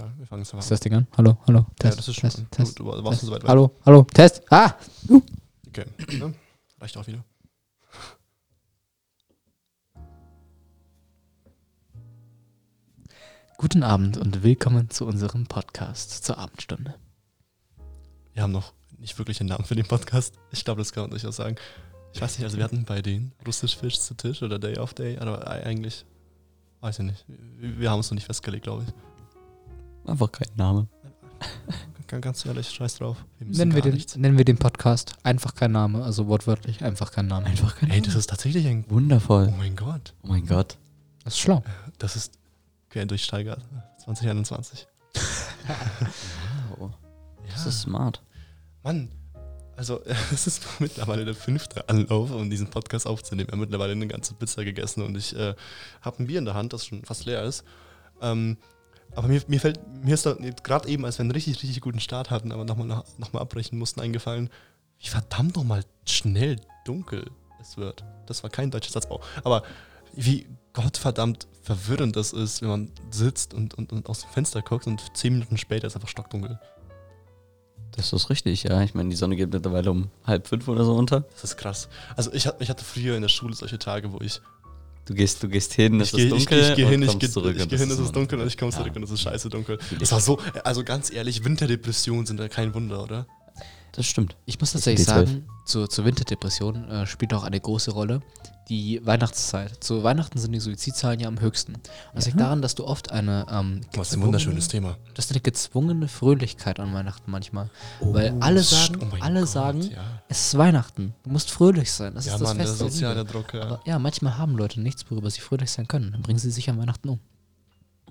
egal. Wir fangen es einfach Ist das Ding an? Hallo, hallo. Ja, Test, das ist schon. Test, an. Test, du, warst Test. schon so weit weg. Hallo, hallo, Test. Ah! Okay. Ja, reicht auch wieder. Guten Abend und willkommen zu unserem Podcast zur Abendstunde. Wir haben noch nicht wirklich einen Namen für den Podcast. Ich glaube, das kann man durchaus sagen. Ich weiß nicht, also wir hatten bei den Russisch Fisch zu Tisch oder Day of Day, aber e- eigentlich, weiß ich nicht. Wir wir haben uns noch nicht festgelegt, glaube ich. Einfach kein Name. Ganz, ganz ehrlich, scheiß drauf. Wir Nennen wir, den, nichts. nennen wir den Podcast einfach kein Name, also wortwörtlich einfach kein Name. Einfach kein Ey, Name. das ist tatsächlich ein. Oh Wundervoll. mein Gott. Oh mein Gott. Das ist schlau. Das ist Querdurchsteiger 2021. Wow. Das ist smart. Mann, also es ist mittlerweile der fünfte Anlauf, um diesen Podcast aufzunehmen. Wir haben mittlerweile eine ganze Pizza gegessen und ich äh, habe ein Bier in der Hand, das schon fast leer ist. Ähm, aber mir, mir fällt, mir ist da gerade eben, als wir einen richtig, richtig guten Start hatten, aber nochmal noch, noch mal abbrechen mussten, eingefallen, wie verdammt nochmal schnell dunkel es wird. Das war kein deutscher Satzbau. Aber wie gottverdammt verwirrend das ist, wenn man sitzt und, und, und aus dem Fenster guckt und zehn Minuten später ist einfach stockdunkel. Das ist richtig, ja. Ich meine, die Sonne geht mittlerweile um halb fünf oder so unter. Das ist krass. Also ich, ich hatte früher in der Schule solche Tage, wo ich Du gehst, du gehst hin, es ich gehe ist ich, dunkel ich geh hin, ich gehe zurück. ich geh hin, es ist dunkel und ich komme Ja. zurück und es ist scheiße dunkel. Das ich. war so, also ganz ehrlich, Winterdepressionen sind ja kein Wunder, oder? Das stimmt. Ich muss tatsächlich sagen, zur, zur Winterdepression äh, spielt auch eine große Rolle die Weihnachtszeit. Zu Weihnachten sind die Suizidzahlen ja am höchsten. Und das liegt Ja. daran, dass du oft eine, ähm, Was ein gezwungene- wunderschönes Thema. Das ist eine gezwungene Fröhlichkeit an Weihnachten manchmal. Weil alle sagen, oh alle Gott, sagen, ja. es ist Weihnachten. Du musst fröhlich sein. Das ja, ist das Mann, Fest der soziale. Druck, ja. Aber ja, manchmal haben Leute nichts, worüber sie fröhlich sein können. Dann bringen sie sich an Weihnachten um.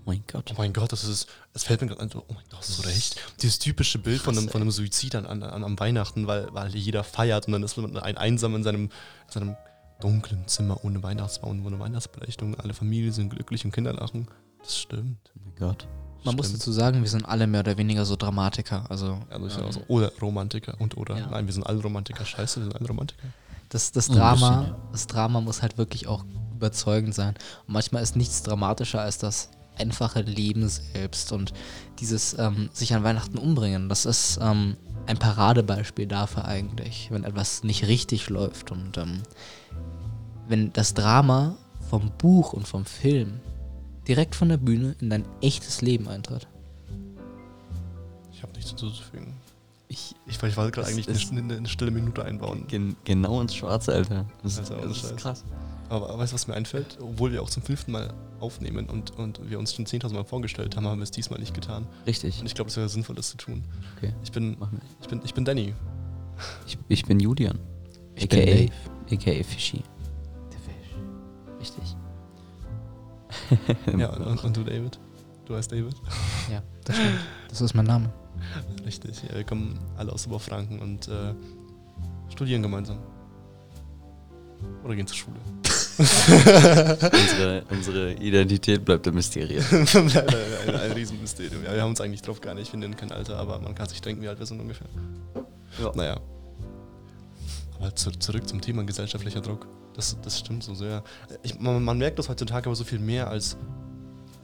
Oh mein Gott. Oh mein Gott, das ist, es fällt mir gerade ein, so, oh mein Gott, hast du recht. Dieses typische Bild von einem, Krass, von einem Suizid an, an, an, am Weihnachten, weil, weil jeder feiert und dann ist man ein einsam in seinem, in seinem dunklen Zimmer ohne Weihnachtsbaum, ohne Weihnachtsbeleuchtung. Alle Familien sind glücklich und Kinder lachen. Das stimmt. Oh mein Gott. Man muss Stimmt. dazu sagen, wir sind alle mehr oder weniger so Dramatiker. Also Ja, ist ähm. Oder Romantiker und oder. Ja. Nein, wir sind alle Romantiker. Scheiße, wir sind alle Romantiker. das, das Drama, bisschen, ja. das Drama muss halt wirklich auch überzeugend sein. Und manchmal ist nichts dramatischer als das einfache Leben selbst und dieses ähm, sich an Weihnachten umbringen. Das ist ähm, ein Paradebeispiel dafür eigentlich, wenn etwas nicht richtig läuft und ähm, wenn das Drama vom Buch und vom Film direkt von der Bühne in dein echtes Leben eintritt. Ich habe nichts hinzuzufügen. Ich, Ich, ich wollte gerade eigentlich eine, eine, eine stille Minute einbauen. gen, genau ins Schwarze, Alter. Das, Also, das ist krass. Aber weißt du, was mir einfällt? Obwohl wir auch zum fünften Mal aufnehmen und, und wir uns schon 10.000 Mal vorgestellt haben, haben wir es diesmal nicht getan. Richtig. Und ich glaube, es wäre sinnvoll, das zu tun. Okay. Ich bin, ich bin, ich bin Danny. Ich, ich bin Julian. Ich bin AKA, Dave. AKA Fishy. Richtig. Ja, und, und, und du, David? Du heißt David? Ja, das stimmt. Das ist mein Name. Richtig. Ja, wir kommen alle aus Oberfranken und äh, studieren gemeinsam. Oder gehen zur Schule. unsere, unsere Identität bleibt ein Mysterium. ein, ein, ein Riesenmysterium. Ja, wir haben uns eigentlich drauf gar nicht. Wir nennen kein Alter, aber man kann sich denken, wie alt wir sind ungefähr. Ja. Naja. Aber zu, zurück zum Thema gesellschaftlicher Druck. Das, das stimmt so sehr. Ich, man, man merkt das heutzutage aber so viel mehr als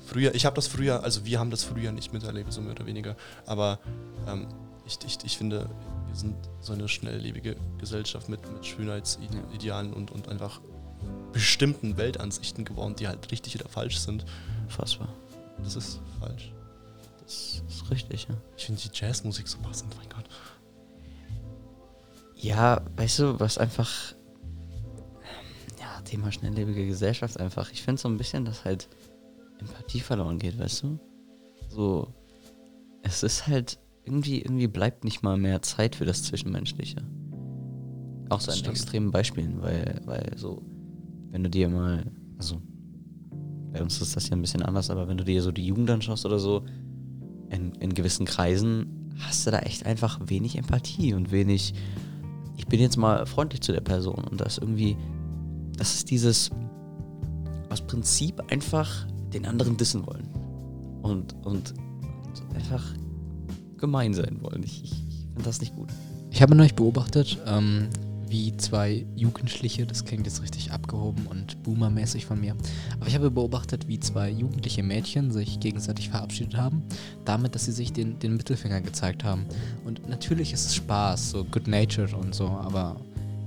früher. Ich habe das früher, also wir haben das früher nicht miterlebt, so mehr oder weniger. Aber ähm, ich, ich, ich finde, wir sind so eine schnelllebige Gesellschaft mit, mit Schönheitsidealen und, und einfach bestimmten Weltansichten geworden, die halt richtig oder falsch sind. Unfassbar. Das ist falsch. Das ist richtig, ja. Ich finde die Jazzmusik so passend, mein Gott. Ja, weißt du, was einfach. Ja, Thema schnelllebige Gesellschaft einfach. Ich finde so ein bisschen, dass halt Empathie verloren geht, weißt du? So. Es ist halt. Irgendwie, irgendwie bleibt nicht mal mehr Zeit für das Zwischenmenschliche. Auch so stimmt. extremen Beispielen, weil, weil so, wenn du dir mal, also bei uns ist das ja ein bisschen anders, aber wenn du dir so die Jugend anschaust oder so, in, in gewissen Kreisen hast du da echt einfach wenig Empathie und wenig, ich bin jetzt mal freundlich zu der Person und das irgendwie, das ist dieses aus Prinzip einfach den anderen dissen wollen und, und, und einfach gemein sein wollen. Ich, ich, ich finde das nicht gut. Ich habe neulich beobachtet, ähm, wie zwei Jugendliche, das klingt jetzt richtig abgehoben und boomermäßig von mir, aber ich habe beobachtet, wie zwei jugendliche Mädchen sich gegenseitig verabschiedet haben, damit, dass sie sich den, den Mittelfinger gezeigt haben. Und natürlich ist es Spaß, so good-natured und so, aber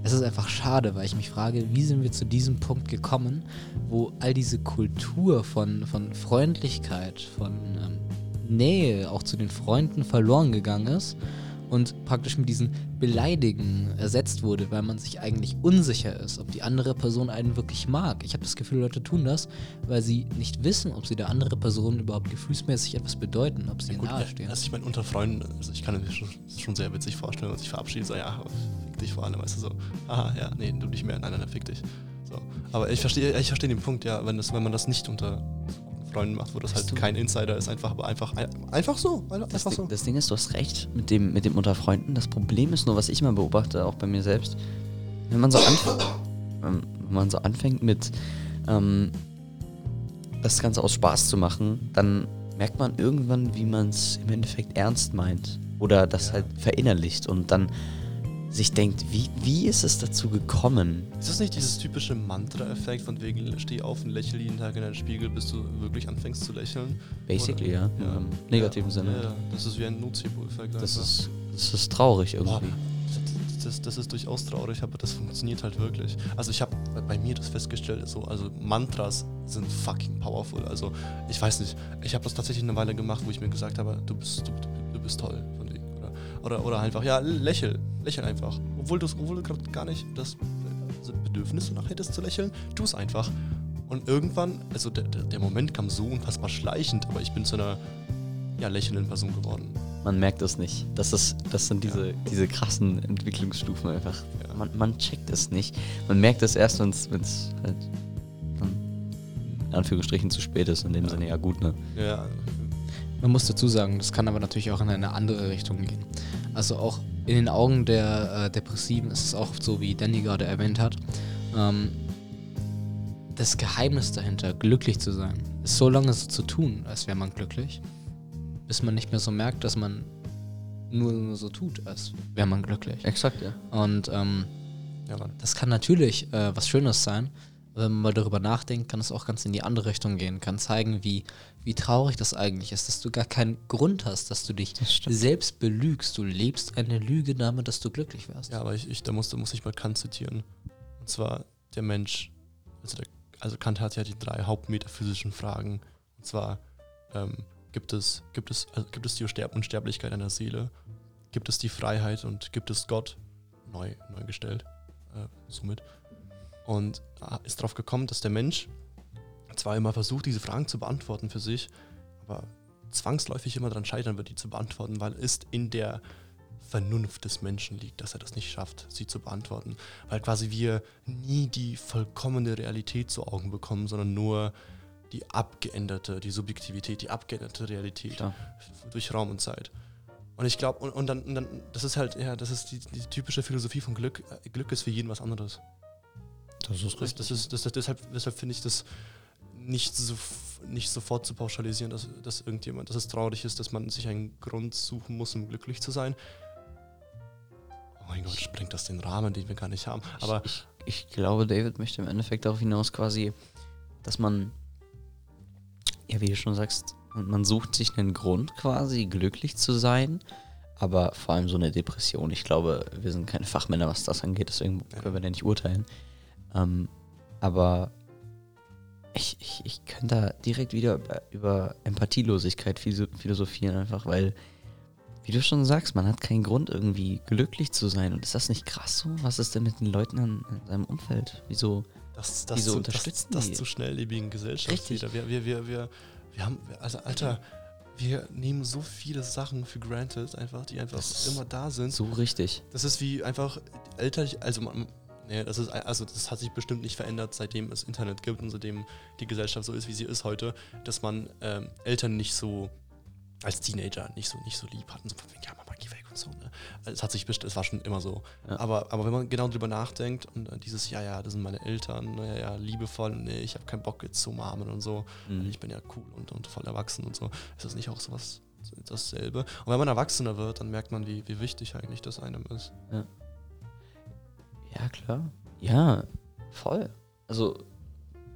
es ist einfach schade, weil ich mich frage, wie sind wir zu diesem Punkt gekommen, wo all diese Kultur von, von Freundlichkeit, von ähm, Nähe auch zu den Freunden verloren gegangen ist und praktisch mit diesen Beleidigen ersetzt wurde, weil man sich eigentlich unsicher ist, ob die andere Person einen wirklich mag. Ich habe das Gefühl, Leute tun das, weil sie nicht wissen, ob sie der andere Person überhaupt gefühlsmäßig etwas bedeuten, ob sie Ja, gut, nahestehen. also ich meine, unter Freunden, also ich kann mir schon, schon sehr witzig vorstellen, wenn man sich verabschiedet, so, ja, fick dich vor allem, weißt du, so, aha, ja, nee, du nicht mehr, nein, nein, fick dich. So. Aber ich verstehe, ich verstehe den Punkt, ja, wenn, das, wenn man das nicht unter Freunden macht, wo das Weißt halt du- kein Insider ist, einfach, aber einfach, einfach so, Das, einfach so. Ding, das Ding ist, du hast recht mit dem, mit dem unter Freunden. Das Problem ist nur, was ich immer beobachte, auch bei mir selbst, wenn man so, anf ähm, wenn man so anfängt mit ähm, das Ganze aus Spaß zu machen, dann merkt man irgendwann, wie man es im Endeffekt ernst meint oder das Ja. halt verinnerlicht und dann sich denkt, wie, wie ist es dazu gekommen? Ist das nicht dieses typische Mantra-Effekt, von wegen, steh auf und lächel jeden Tag in deinen Spiegel, bis du wirklich anfängst zu lächeln? Basically, ja, Oder- im negativen ja, Sinne. Ja, ja, das ist wie ein Nocebo-Effekt. Das einfach. ist, das ist traurig irgendwie. das, das, das ist durchaus traurig, aber das funktioniert halt wirklich. Also ich habe bei mir das festgestellt, so, also Mantras sind fucking powerful. Also ich weiß nicht, ich habe das tatsächlich eine Weile gemacht, wo ich mir gesagt habe, du bist, du, du bist toll. Oder, oder, oder einfach, ja, lächel, lächel einfach. Obwohl, obwohl du gerade gar nicht das Bedürfnis danach hättest zu lächeln, tu es einfach. Und irgendwann, also der, der, Moment kam so unfassbar schleichend, aber ich bin zu einer ja, lächelnden Person geworden. Man merkt es nicht. Das, ist, das sind diese, diese krassen Entwicklungsstufen einfach. Ja. Man, man checkt es nicht. Man merkt es erst, wenn es halt dann in Anführungsstrichen zu spät ist. In dem Ja. Sinne, ja gut, ne? Ja, Man muss dazu sagen, das kann aber natürlich auch in eine andere Richtung gehen. Also auch in den Augen der äh, Depressiven ist es auch so, wie Danny gerade erwähnt hat. Ähm, das Geheimnis dahinter, glücklich zu sein, ist so lange so zu tun, als wäre man glücklich, bis man nicht mehr so merkt, dass man nur, nur so tut, als wäre man glücklich. Exakt, ja. Und ähm, ja, das kann natürlich äh, was Schönes sein. Wenn man mal darüber nachdenkt, kann es auch ganz in die andere Richtung gehen. Kann zeigen, wie, wie traurig das eigentlich ist, dass du gar keinen Grund hast, dass du dich selbst belügst. Du lebst eine Lüge damit, dass du glücklich wärst. Ja, aber ich, ich, da, muss, da muss ich mal Kant zitieren. Und zwar der Mensch, also, der, also Kant hat ja die drei hauptmetaphysischen Fragen. Und zwar ähm, gibt es, gibt es, also gibt es die Unsterb Unsterblichkeit einer Seele, gibt es die Freiheit und gibt es Gott, neu, neu gestellt, äh, somit. Und äh, ist darauf gekommen, dass der Mensch zwar immer versucht, diese Fragen zu beantworten für sich, aber zwangsläufig immer daran scheitern wird, die zu beantworten, weil es in der Vernunft des Menschen liegt, dass er das nicht schafft, sie zu beantworten. Weil quasi wir nie die vollkommene Realität zu Augen bekommen, sondern nur die abgeänderte, die Subjektivität, die abgeänderte Realität Klar. durch Raum und Zeit. Und ich glaube, und, und, dann, und dann, das ist halt, ja, das ist die, die typische Philosophie von Glück. Äh, Glück ist für jeden was anderes. Das ist Das, das ist, das, das, deshalb deshalb finde ich das nicht, so, nicht sofort zu pauschalisieren, dass, dass irgendjemand, dass es traurig ist, dass man sich einen Grund suchen muss, um glücklich zu sein. Oh mein Gott, sprengt das den Rahmen, den wir gar nicht haben. Aber ich, ich, ich glaube, David möchte im Endeffekt darauf hinaus quasi, dass man, ja, wie du schon sagst, man, man sucht sich einen Grund quasi, glücklich zu sein, aber vor allem so eine Depression. Ich glaube, wir sind keine Fachmänner, was das angeht, deswegen können wir da nicht urteilen. Ähm, aber ich, ich, ich könnte da direkt wieder über, über Empathielosigkeit philo- philosophieren, einfach weil, wie du schon sagst, man hat keinen Grund, irgendwie glücklich zu sein. Und ist das nicht krass so? Was ist denn mit den Leuten an, an seinem Umfeld? Wieso? das, das, Wieso zu, unterstützen das, das die? zu schnelllebigen Gesellschaft Richtig. wieder. Wir, wir, wir, wir, wir haben, also Alter, wir nehmen so viele Sachen für granted, einfach, die einfach Das immer da sind. So richtig. Das ist wie einfach älter, also man, nee, das ist also das hat sich bestimmt nicht verändert, seitdem es Internet gibt und seitdem die Gesellschaft so ist, wie sie ist heute, dass man ähm, Eltern nicht so als Teenager nicht so nicht so lieb hatten, so von wegen, ja Mama, geh weg und so. Ne? Also Es hat sich best- es war schon immer so. Ja. Aber, aber wenn man genau drüber nachdenkt und äh, dieses, ja, ja, das sind meine Eltern, ja, ja, liebevoll, nee, ich habe keinen Bock jetzt zu umarmen und so, Mhm. ich bin ja cool und, und voll erwachsen und so, ist das nicht auch sowas dasselbe? Und wenn man erwachsener wird, dann merkt man, wie, wie wichtig eigentlich das einem ist. Ja, Ja, klar. Ja, voll. Also,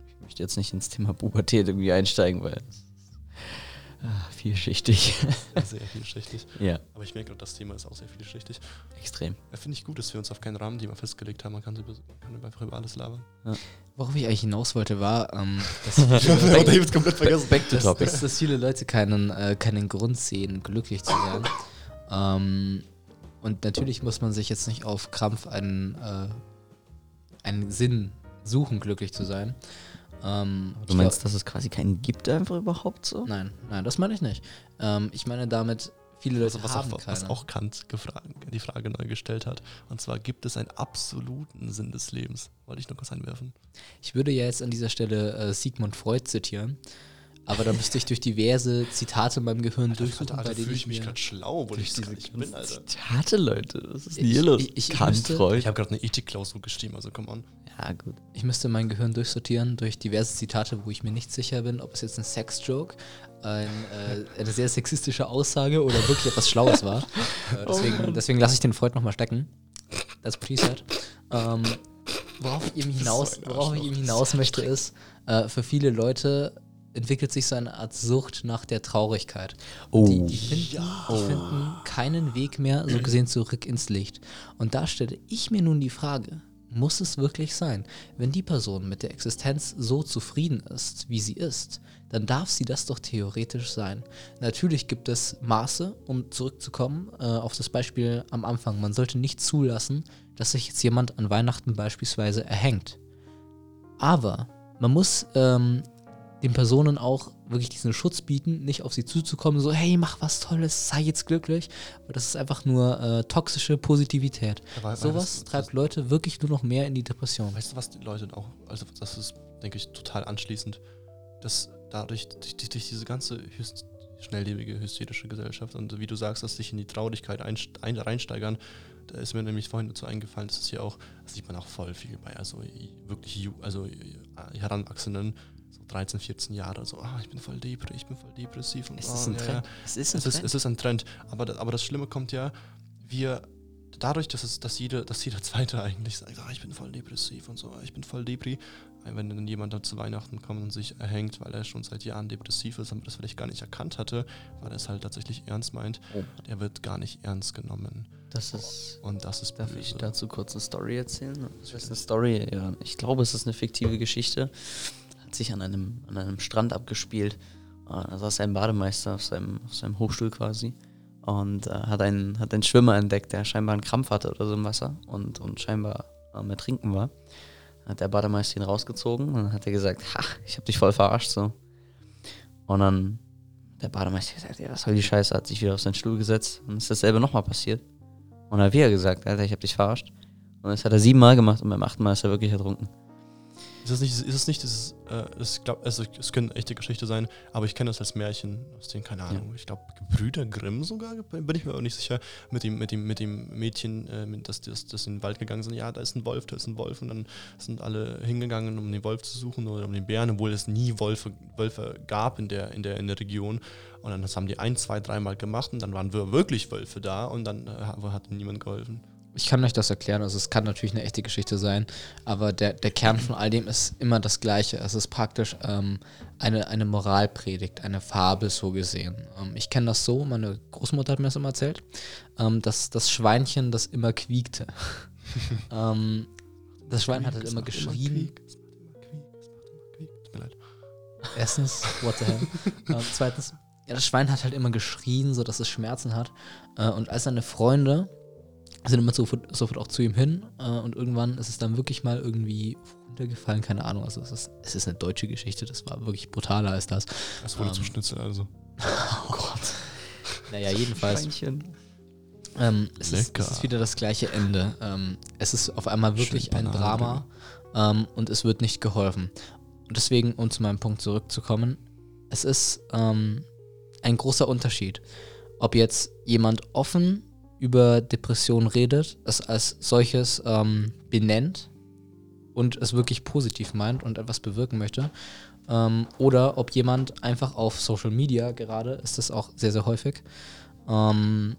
ich möchte jetzt nicht ins Thema Pubertät irgendwie einsteigen, weil es ist ah, vielschichtig. Sehr, sehr vielschichtig. ja, Aber ich merke gerade, das Thema ist auch sehr vielschichtig. extrem. Ja, Finde ich gut, dass wir uns auf keinen Rahmenthema festgelegt haben. Man kann, über, kann über- einfach über alles labern. Worauf ich eigentlich hinaus wollte, war, ähm, dass, viele. Back dass, dass, dass viele Leute keinen, äh, keinen Grund sehen, glücklich zu werden. ähm, und natürlich muss man sich jetzt nicht auf Krampf einen, äh, einen Sinn suchen, glücklich zu sein. Ähm, Du meinst, dass es quasi keinen gibt einfach überhaupt so? Nein, nein, das meine ich nicht. Ähm, ich meine damit, viele Leute Also, was, haben auch, keine. was auch Kant gefragt, die Frage neu gestellt hat. Und zwar, gibt es einen absoluten Sinn des Lebens? Wollte ich nur kurz einwerfen. Ich würde ja jetzt an dieser Stelle äh, Sigmund Freud zitieren, aber da müsste ich durch diverse Zitate in meinem Gehirn durchsuchen, Alter, Alter, bei denen fühle ich ich mich gerade schlau, wo ich das gar nicht bin, Alter. Zitate, Leute. Was ist denn Ich- hier los? ich- ich müsste- Freud. Ich habe gerade eine Ethikklausur geschrieben, also come on. Ja, gut. Ich müsste mein Gehirn durchsortieren durch diverse Zitate, wo ich mir nicht sicher bin, ob es jetzt ein Sex-Joke, ein, äh, eine sehr sexistische Aussage oder wirklich etwas Schlaues war. Äh, deswegen deswegen lasse ich den Freud nochmal stecken. He said. Ähm, worauf ich eben hinaus, worauf ich eben hinaus möchte, ist, äh, für viele Leute entwickelt sich so eine Art Sucht nach der Traurigkeit. Und die, die, finden, die finden keinen Weg mehr, so gesehen, zurück ins Licht. Und da stelle ich mir nun die Frage, muss es wirklich sein? Wenn die Person mit der Existenz so zufrieden ist, wie sie ist, dann darf sie das doch theoretisch sein. Natürlich gibt es Maße, um zurückzukommen äh, auf das Beispiel am Anfang. Man sollte nicht zulassen, dass sich jetzt jemand an Weihnachten beispielsweise erhängt. Aber man muss ähm, den Personen auch wirklich diesen Schutz bieten, nicht auf sie zuzukommen, so, hey, mach was Tolles, sei jetzt glücklich. Weil das ist einfach nur äh, toxische Positivität. Weil Sowas das- treibt Leute wirklich nur noch mehr in die Depression. Weißt du, was die Leute auch, also das ist, denke ich, total anschließend, dass dadurch, durch, durch diese ganze hyst schnelllebige, hysterische Gesellschaft und wie du sagst, dass sich in die Traurigkeit einst- ein, reinsteigern, da ist mir nämlich vorhin dazu eingefallen, das ist ja auch, das sieht man auch voll viel bei, also wirklich, also Heranwachsenden, 13, 14 Jahre, so, ah, ich bin voll depri, ich bin voll depressiv. Und, Es ah, ist ein Trend. Es ist Es ist, es ist ein Trend. Aber, da- aber das Schlimme kommt ja, wir, dadurch, dass, es, dass, jede, dass jeder Zweite eigentlich sagt, ah, ich bin voll depressiv und so, ich bin voll depri. Wenn dann jemand da zu Weihnachten kommt und sich erhängt, weil er schon seit Jahren depressiv ist, aber das vielleicht gar nicht erkannt hatte, weil er es halt tatsächlich ernst meint, Oh. der wird gar nicht ernst genommen. Das ist. Und das ist Darf böse. ich dazu kurz eine Story erzählen? Das ist eine Story, ja. Ich glaube, es ist eine fiktive Geschichte. Sich an einem, an einem Strand abgespielt. Äh, Da saß ein Bademeister auf seinem, auf seinem Hochstuhl quasi und äh, hat, einen, hat einen Schwimmer entdeckt, der scheinbar einen Krampf hatte oder so im Wasser und, und scheinbar am Ertrinken war. Dann hat der Bademeister ihn rausgezogen und dann hat er gesagt, ha, ich hab dich voll verarscht so. Und dann hat der Bademeister gesagt, ja, was soll die Scheiße, hat sich wieder auf seinen Stuhl gesetzt und ist dasselbe nochmal passiert. Und dann hat wieder gesagt, Alter, ich hab dich verarscht. Und das hat er siebenmal gemacht und beim achten Mal ist er wirklich ertrunken. Ist es nicht, ist es nicht dieses, äh, es, glaub, also, es können echte Geschichte sein, aber ich kenne das als Märchen, aus denen, keine Ahnung, ich glaube, Brüder Grimm sogar, bin ich mir auch nicht sicher, mit dem, mit dem, mit dem Mädchen, äh, das, das, das in den Wald gegangen sind, ja, da ist ein Wolf, da ist ein Wolf und dann sind alle hingegangen, um den Wolf zu suchen oder um den Bären, obwohl es nie Wölfe, Wölfe gab in der, in, der, in der Region. Und dann das haben die ein, zwei, dreimal gemacht und dann waren wir wirklich Wölfe da und dann äh, hat niemand geholfen. Ich kann euch das erklären, also es kann natürlich eine echte Geschichte sein, aber der, der Kern von all dem ist immer das Gleiche. Es ist praktisch ähm, eine, eine Moralpredigt, eine Fabel so gesehen. Ähm, ich kenne das so, meine Großmutter hat mir das immer erzählt, ähm, dass das Schweinchen, das immer quiekte. ähm, das Schwein hat halt immer geschrien. Erstens, what the hell? ähm, zweitens, ja, das Schwein hat halt immer geschrien, so dass es Schmerzen hat. Äh, und als seine Freunde sind immer sofort, sofort auch zu ihm hin äh, und irgendwann ist es dann wirklich mal irgendwie runtergefallen, keine Ahnung. Also es ist, es ist eine deutsche Geschichte, das war wirklich brutaler als das. Es wurde Ähm. zum Schnitzel, also. Oh Gott. Naja, jedenfalls. Ähm, es, ist, es ist wieder das gleiche Ende. Ähm, es ist auf einmal wirklich Schön ein Banane Drama ähm, und es wird nicht geholfen. Und deswegen, um zu meinem Punkt zurückzukommen, es ist ähm, ein großer Unterschied, ob jetzt jemand offen über Depressionen redet, es als solches ähm, benennt und es wirklich positiv meint und etwas bewirken möchte, ähm, oder ob jemand einfach auf Social Media gerade, ist das auch sehr, sehr häufig, ähm,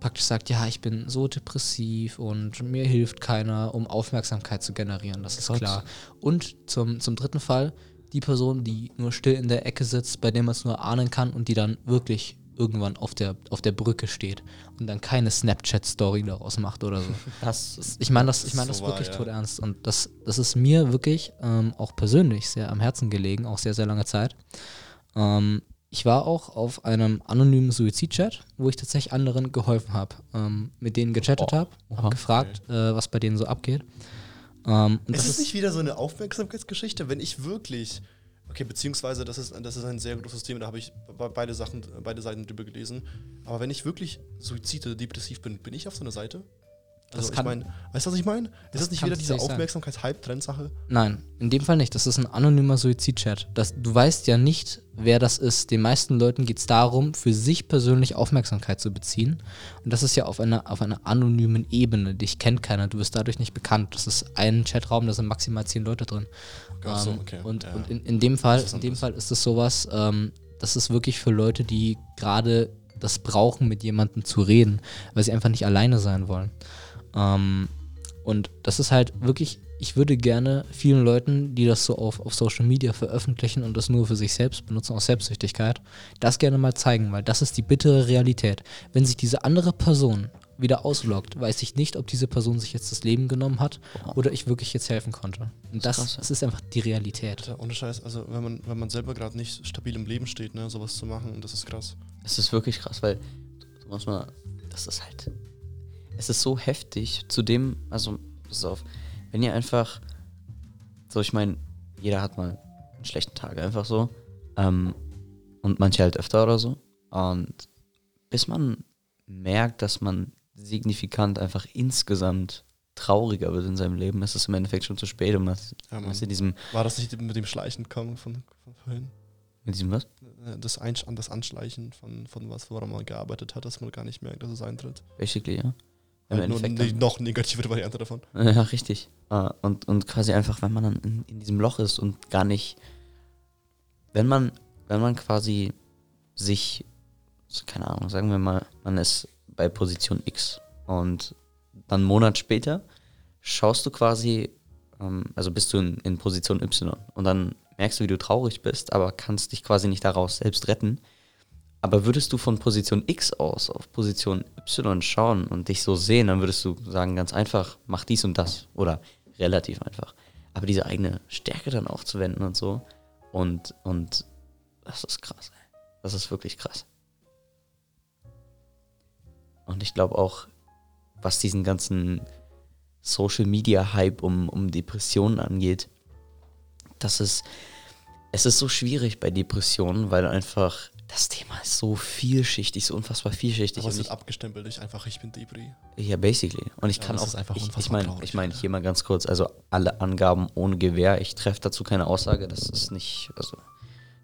praktisch sagt, ja, ich bin so depressiv und mir hilft keiner, um Aufmerksamkeit zu generieren, das ist Gott. klar. Und zum, zum dritten Fall, die Person, die nur still in der Ecke sitzt, bei der man es nur ahnen kann und die dann wirklich irgendwann auf der, auf der Brücke steht und dann keine Snapchat-Story daraus macht oder so. Das, Ich meine das, ich meine ist das so wahr, wirklich ja. todernst. Und das, das ist mir wirklich ähm, auch persönlich sehr am Herzen gelegen, auch sehr, sehr lange Zeit. Ähm, ich war auch auf einem anonymen Suizid-Chat, wo ich tatsächlich anderen geholfen habe, ähm, mit denen gechattet Boah. habe, gefragt, äh, was bei denen so abgeht. Ähm, und Es das ist nicht wieder so eine Aufmerksamkeitsgeschichte, wenn ich wirklich. Okay, beziehungsweise das ist, das ist ein sehr großes Thema, da habe ich be- beide Sachen, beide Seiten drüber gelesen. Aber wenn ich wirklich Suizid oder depressiv bin, bin ich auf so einer Seite? Das Also ich kann- meine, weißt du, was ich meine? Ist das das nicht wieder diese. Aufmerksamkeits-Hype-Trend-Sache? Nein, in dem Fall nicht. Das ist ein anonymer Suizid-Chat. Das- Du weißt ja nicht, wer das ist. Den meisten Leuten geht es darum, für sich persönlich Aufmerksamkeit zu beziehen. Und das ist ja auf einer, auf einer anonymen Ebene. Dich kennt keiner, du wirst dadurch nicht bekannt. Das ist ein Chatraum, da sind maximal zehn Leute drin. Ach so, Ähm, okay. Und, Ja. und in, in dem Fall, Das ist in dem. Fall ist es sowas, ähm, das ist wirklich für Leute, die gerade das brauchen, mit jemandem zu reden, weil sie einfach nicht alleine sein wollen. Ähm, und das ist halt wirklich, ich würde gerne vielen Leuten, die das so auf, auf Social Media veröffentlichen und das nur für sich selbst benutzen, aus Selbstsüchtigkeit, das gerne mal zeigen, weil das ist die bittere Realität. Wenn sich diese andere Person wieder ausloggt, weiß ich nicht, ob diese Person sich jetzt das Leben genommen hat oder ich wirklich jetzt helfen konnte. Und das, krass, ja. das ist einfach die Realität. Ja, ohne Scheiß, also wenn man, wenn man selber gerade nicht stabil im Leben steht, ne, sowas zu machen, das ist krass. Es ist wirklich krass, weil du musst mal, das ist halt, es ist so heftig. Zudem, also, pass auf, wenn ihr einfach, so ich meine, jeder hat mal einen schlechten Tag, einfach so. Ähm, und manche halt öfter oder so. Und bis man merkt, dass man signifikant einfach insgesamt trauriger wird in seinem Leben, ist es im Endeffekt schon zu spät. Und man Ja, man in diesem, War das nicht mit dem Schleichen kommen von, von vorhin? in diesem was? Äh, Das, Einsch das Anschleichen von, von was, woran man gearbeitet hat, dass man gar nicht merkt, dass es eintritt. Basically, ja. Im Halt nur eine noch negativere Variante davon. Ja, richtig. Ah, Und, und quasi einfach, wenn man dann in, in diesem Loch ist und gar nicht, wenn man, wenn man quasi sich, keine Ahnung, sagen wir mal, man ist bei Position X und dann einen Monat später schaust du quasi, ähm, also bist du in, in Position Y und dann merkst du, wie du traurig bist, aber kannst dich quasi nicht daraus selbst retten. Aber würdest du von Position X aus auf Position Y schauen und dich so sehen, dann würdest du sagen, ganz einfach, mach dies und das. Oder relativ einfach. Aber diese eigene Stärke dann aufzuwenden und so. Und, und das ist krass, ey. Das ist wirklich krass. Und ich glaube auch, was diesen ganzen Social Media Hype um, um Depressionen angeht, das ist, es ist so schwierig bei Depressionen, weil einfach das Thema ist so vielschichtig, so unfassbar vielschichtig. Aber es wird ich, abgestempelt durch einfach, ich bin Debris. ja, basically. Und ich Ja, kann das auch, ist einfach ich, ich unfassbar meine, ich meine, hier mal ganz kurz, also alle Angaben ohne Gewehr, ich treffe dazu keine Aussage, das ist nicht, also,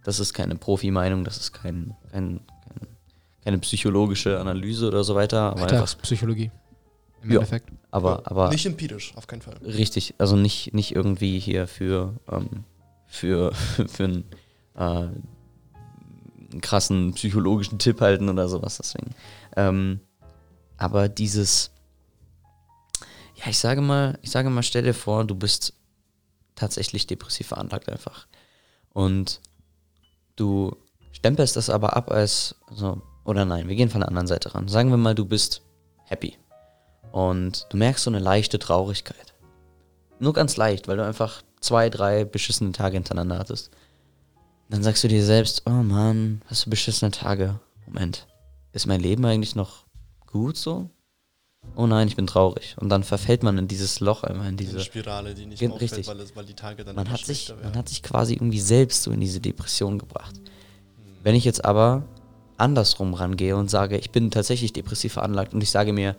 das ist keine Profi-Meinung, das ist kein, kein, kein, keine psychologische Analyse oder so weiter, aber einfach, Alltagspsychologie. Im Ja. Endeffekt. aber, aber Nicht empirisch, auf keinen Fall. richtig, also nicht, nicht irgendwie hier für, ähm, für, für einen, äh, einen krassen psychologischen Tipp halten oder sowas, deswegen. Ähm, aber dieses, ja, ich sage mal, ich sage mal, stell dir vor, du bist tatsächlich depressiv veranlagt einfach. Und du stempelst das aber ab als, so, oder nein, wir gehen von der anderen Seite ran. Sagen wir mal, du bist happy. Und du merkst so eine leichte Traurigkeit. Nur ganz leicht, weil du einfach zwei, drei beschissene Tage hintereinander hattest. Dann sagst du dir selbst, oh Mann, hast du beschissene Tage. Moment, ist mein Leben eigentlich noch gut so? Oh nein, ich bin traurig. Und dann verfällt man in dieses Loch einmal, in Diese diese. Spirale, die nicht auffällt, richtig. weil, es, weil die Tage dann Man hat, sich, schlechter man werden. hat sich quasi irgendwie selbst so in diese Depression gebracht. Wenn ich jetzt aber andersrum rangehe und sage, ich bin tatsächlich depressiv veranlagt und ich sage mir,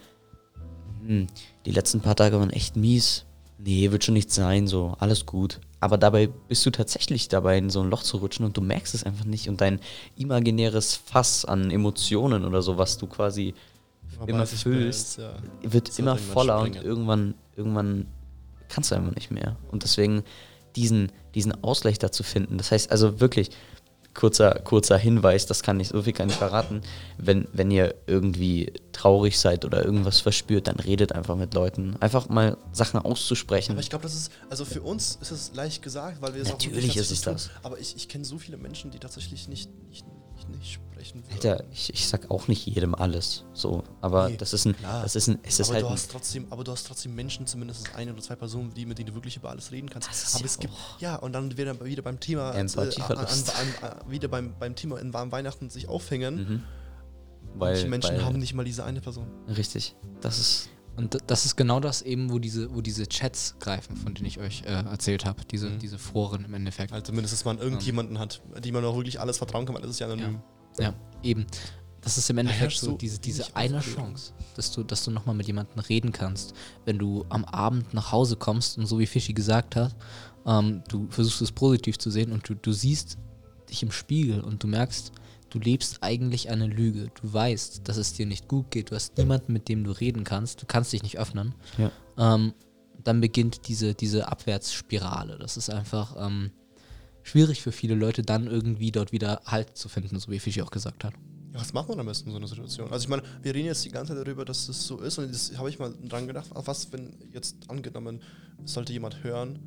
hm, die letzten paar Tage waren echt mies. Nee, wird schon nichts sein, so, alles gut. Aber dabei bist du tatsächlich dabei, in so ein Loch zu rutschen und du merkst es einfach nicht. Und dein imaginäres Fass an Emotionen oder so, was du quasi Aber immer füllst, ja. wird Das immer voller und springen. irgendwann, irgendwann kannst du einfach nicht mehr. Und deswegen diesen, diesen Ausgleich dazu finden. Das heißt also wirklich, kurzer, kurzer Hinweis, das kann ich, so viel kann ich verraten, wenn, wenn ihr irgendwie traurig seid oder irgendwas verspürt, dann redet einfach mit Leuten. Einfach mal Sachen auszusprechen. Aber ich glaube, das ist, also für uns ist es leicht gesagt, weil wir es Natürlich wirklich ist es das. Aber ich, ich kenne so viele Menschen, die tatsächlich nicht, nicht, nicht, nicht sprechen würden. Alter, ich, ich sag auch nicht jedem alles. So, aber Nee, das ist ein, klar. das ist ein, es ist aber, halt du hast trotzdem, aber du hast trotzdem Menschen, zumindest eine oder zwei Personen, die, mit denen du wirklich über alles reden kannst. Das ist aber ja es gibt, ja, und dann wieder, wieder beim Thema, äh, an, Empathieverlust. an, an, wieder beim, beim Thema in warmen Weihnachten sich aufhängen. mhm. Manche weil, Menschen weil, haben nicht mal diese eine Person. Richtig. Das ist, Und das ist genau das eben, wo diese, wo diese Chats greifen, von denen ich euch äh, erzählt habe. Diese, Mhm. diese Foren im Endeffekt. Halt zumindest, dass man irgendjemanden hat, die man auch wirklich alles vertrauen kann, weil das ist ja anonym. Ja, eben. Das ist im Endeffekt herrscht so, diese, diese eine. Chance, dass du, dass du nochmal mit jemandem reden kannst. Wenn du am Abend nach Hause kommst und so wie Fischi gesagt hat, ähm, du versuchst es positiv zu sehen und du, du siehst dich im Spiegel und du merkst, du lebst eigentlich eine Lüge. Du weißt, dass es dir nicht gut geht. Du hast niemanden, mit dem du reden kannst. Du kannst dich nicht öffnen. Ja. Ähm, dann beginnt diese, diese Abwärtsspirale. Das ist einfach ähm, schwierig für viele Leute, dann irgendwie dort wieder Halt zu finden, so wie Fischi auch gesagt hat. Ja, was macht man am besten in so einer Situation? Also ich meine, wir reden jetzt die ganze Zeit darüber, dass das so ist und das habe ich mal dran gedacht, was, wenn jetzt angenommen, es sollte jemand hören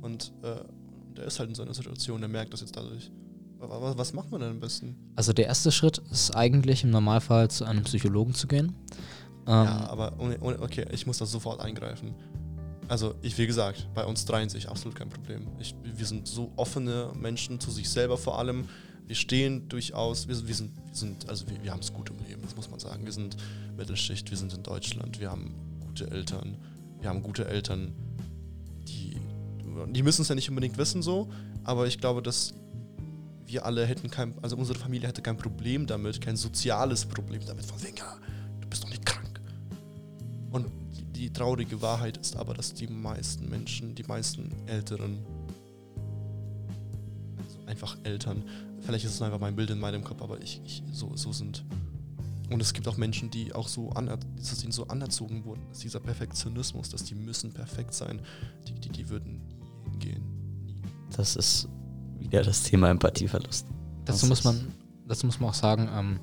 und äh, der ist halt in so einer Situation, der merkt das jetzt dadurch. Wa- wa- Was macht man denn am besten? Also der erste Schritt ist eigentlich im Normalfall zu einem Psychologen zu gehen. Ähm, ja, aber okay, ich muss da sofort eingreifen. Also, ich, wie gesagt, bei uns dreien sich absolut kein Problem. Ich, wir sind so offene Menschen zu sich selber vor allem. Wir stehen durchaus, wir, wir sind, wir sind, also wir, wir haben es gut im Leben, das muss man sagen. Wir sind Mittelschicht, wir sind in Deutschland, wir haben gute Eltern, wir haben gute Eltern, die, die müssen es ja nicht unbedingt wissen so, aber ich glaube, dass wir alle hätten kein, also unsere Familie hätte kein Problem damit, kein soziales Problem damit, von wegen, ja, du bist doch nicht krank. Und die, traurige Wahrheit ist aber, dass die meisten Menschen, die meisten Älteren, also einfach Eltern, vielleicht ist es einfach mein Bild in meinem Kopf, aber ich, ich so, so sind. Und es gibt auch Menschen, die auch so, aner ihnen so anerzogen wurden, dass dieser Perfektionismus, dass die müssen perfekt sein, die, die, die würden nie hingehen. Nie. das ist wieder das Thema Empathieverlust. dazu das muss man, dazu muss man auch sagen, ähm,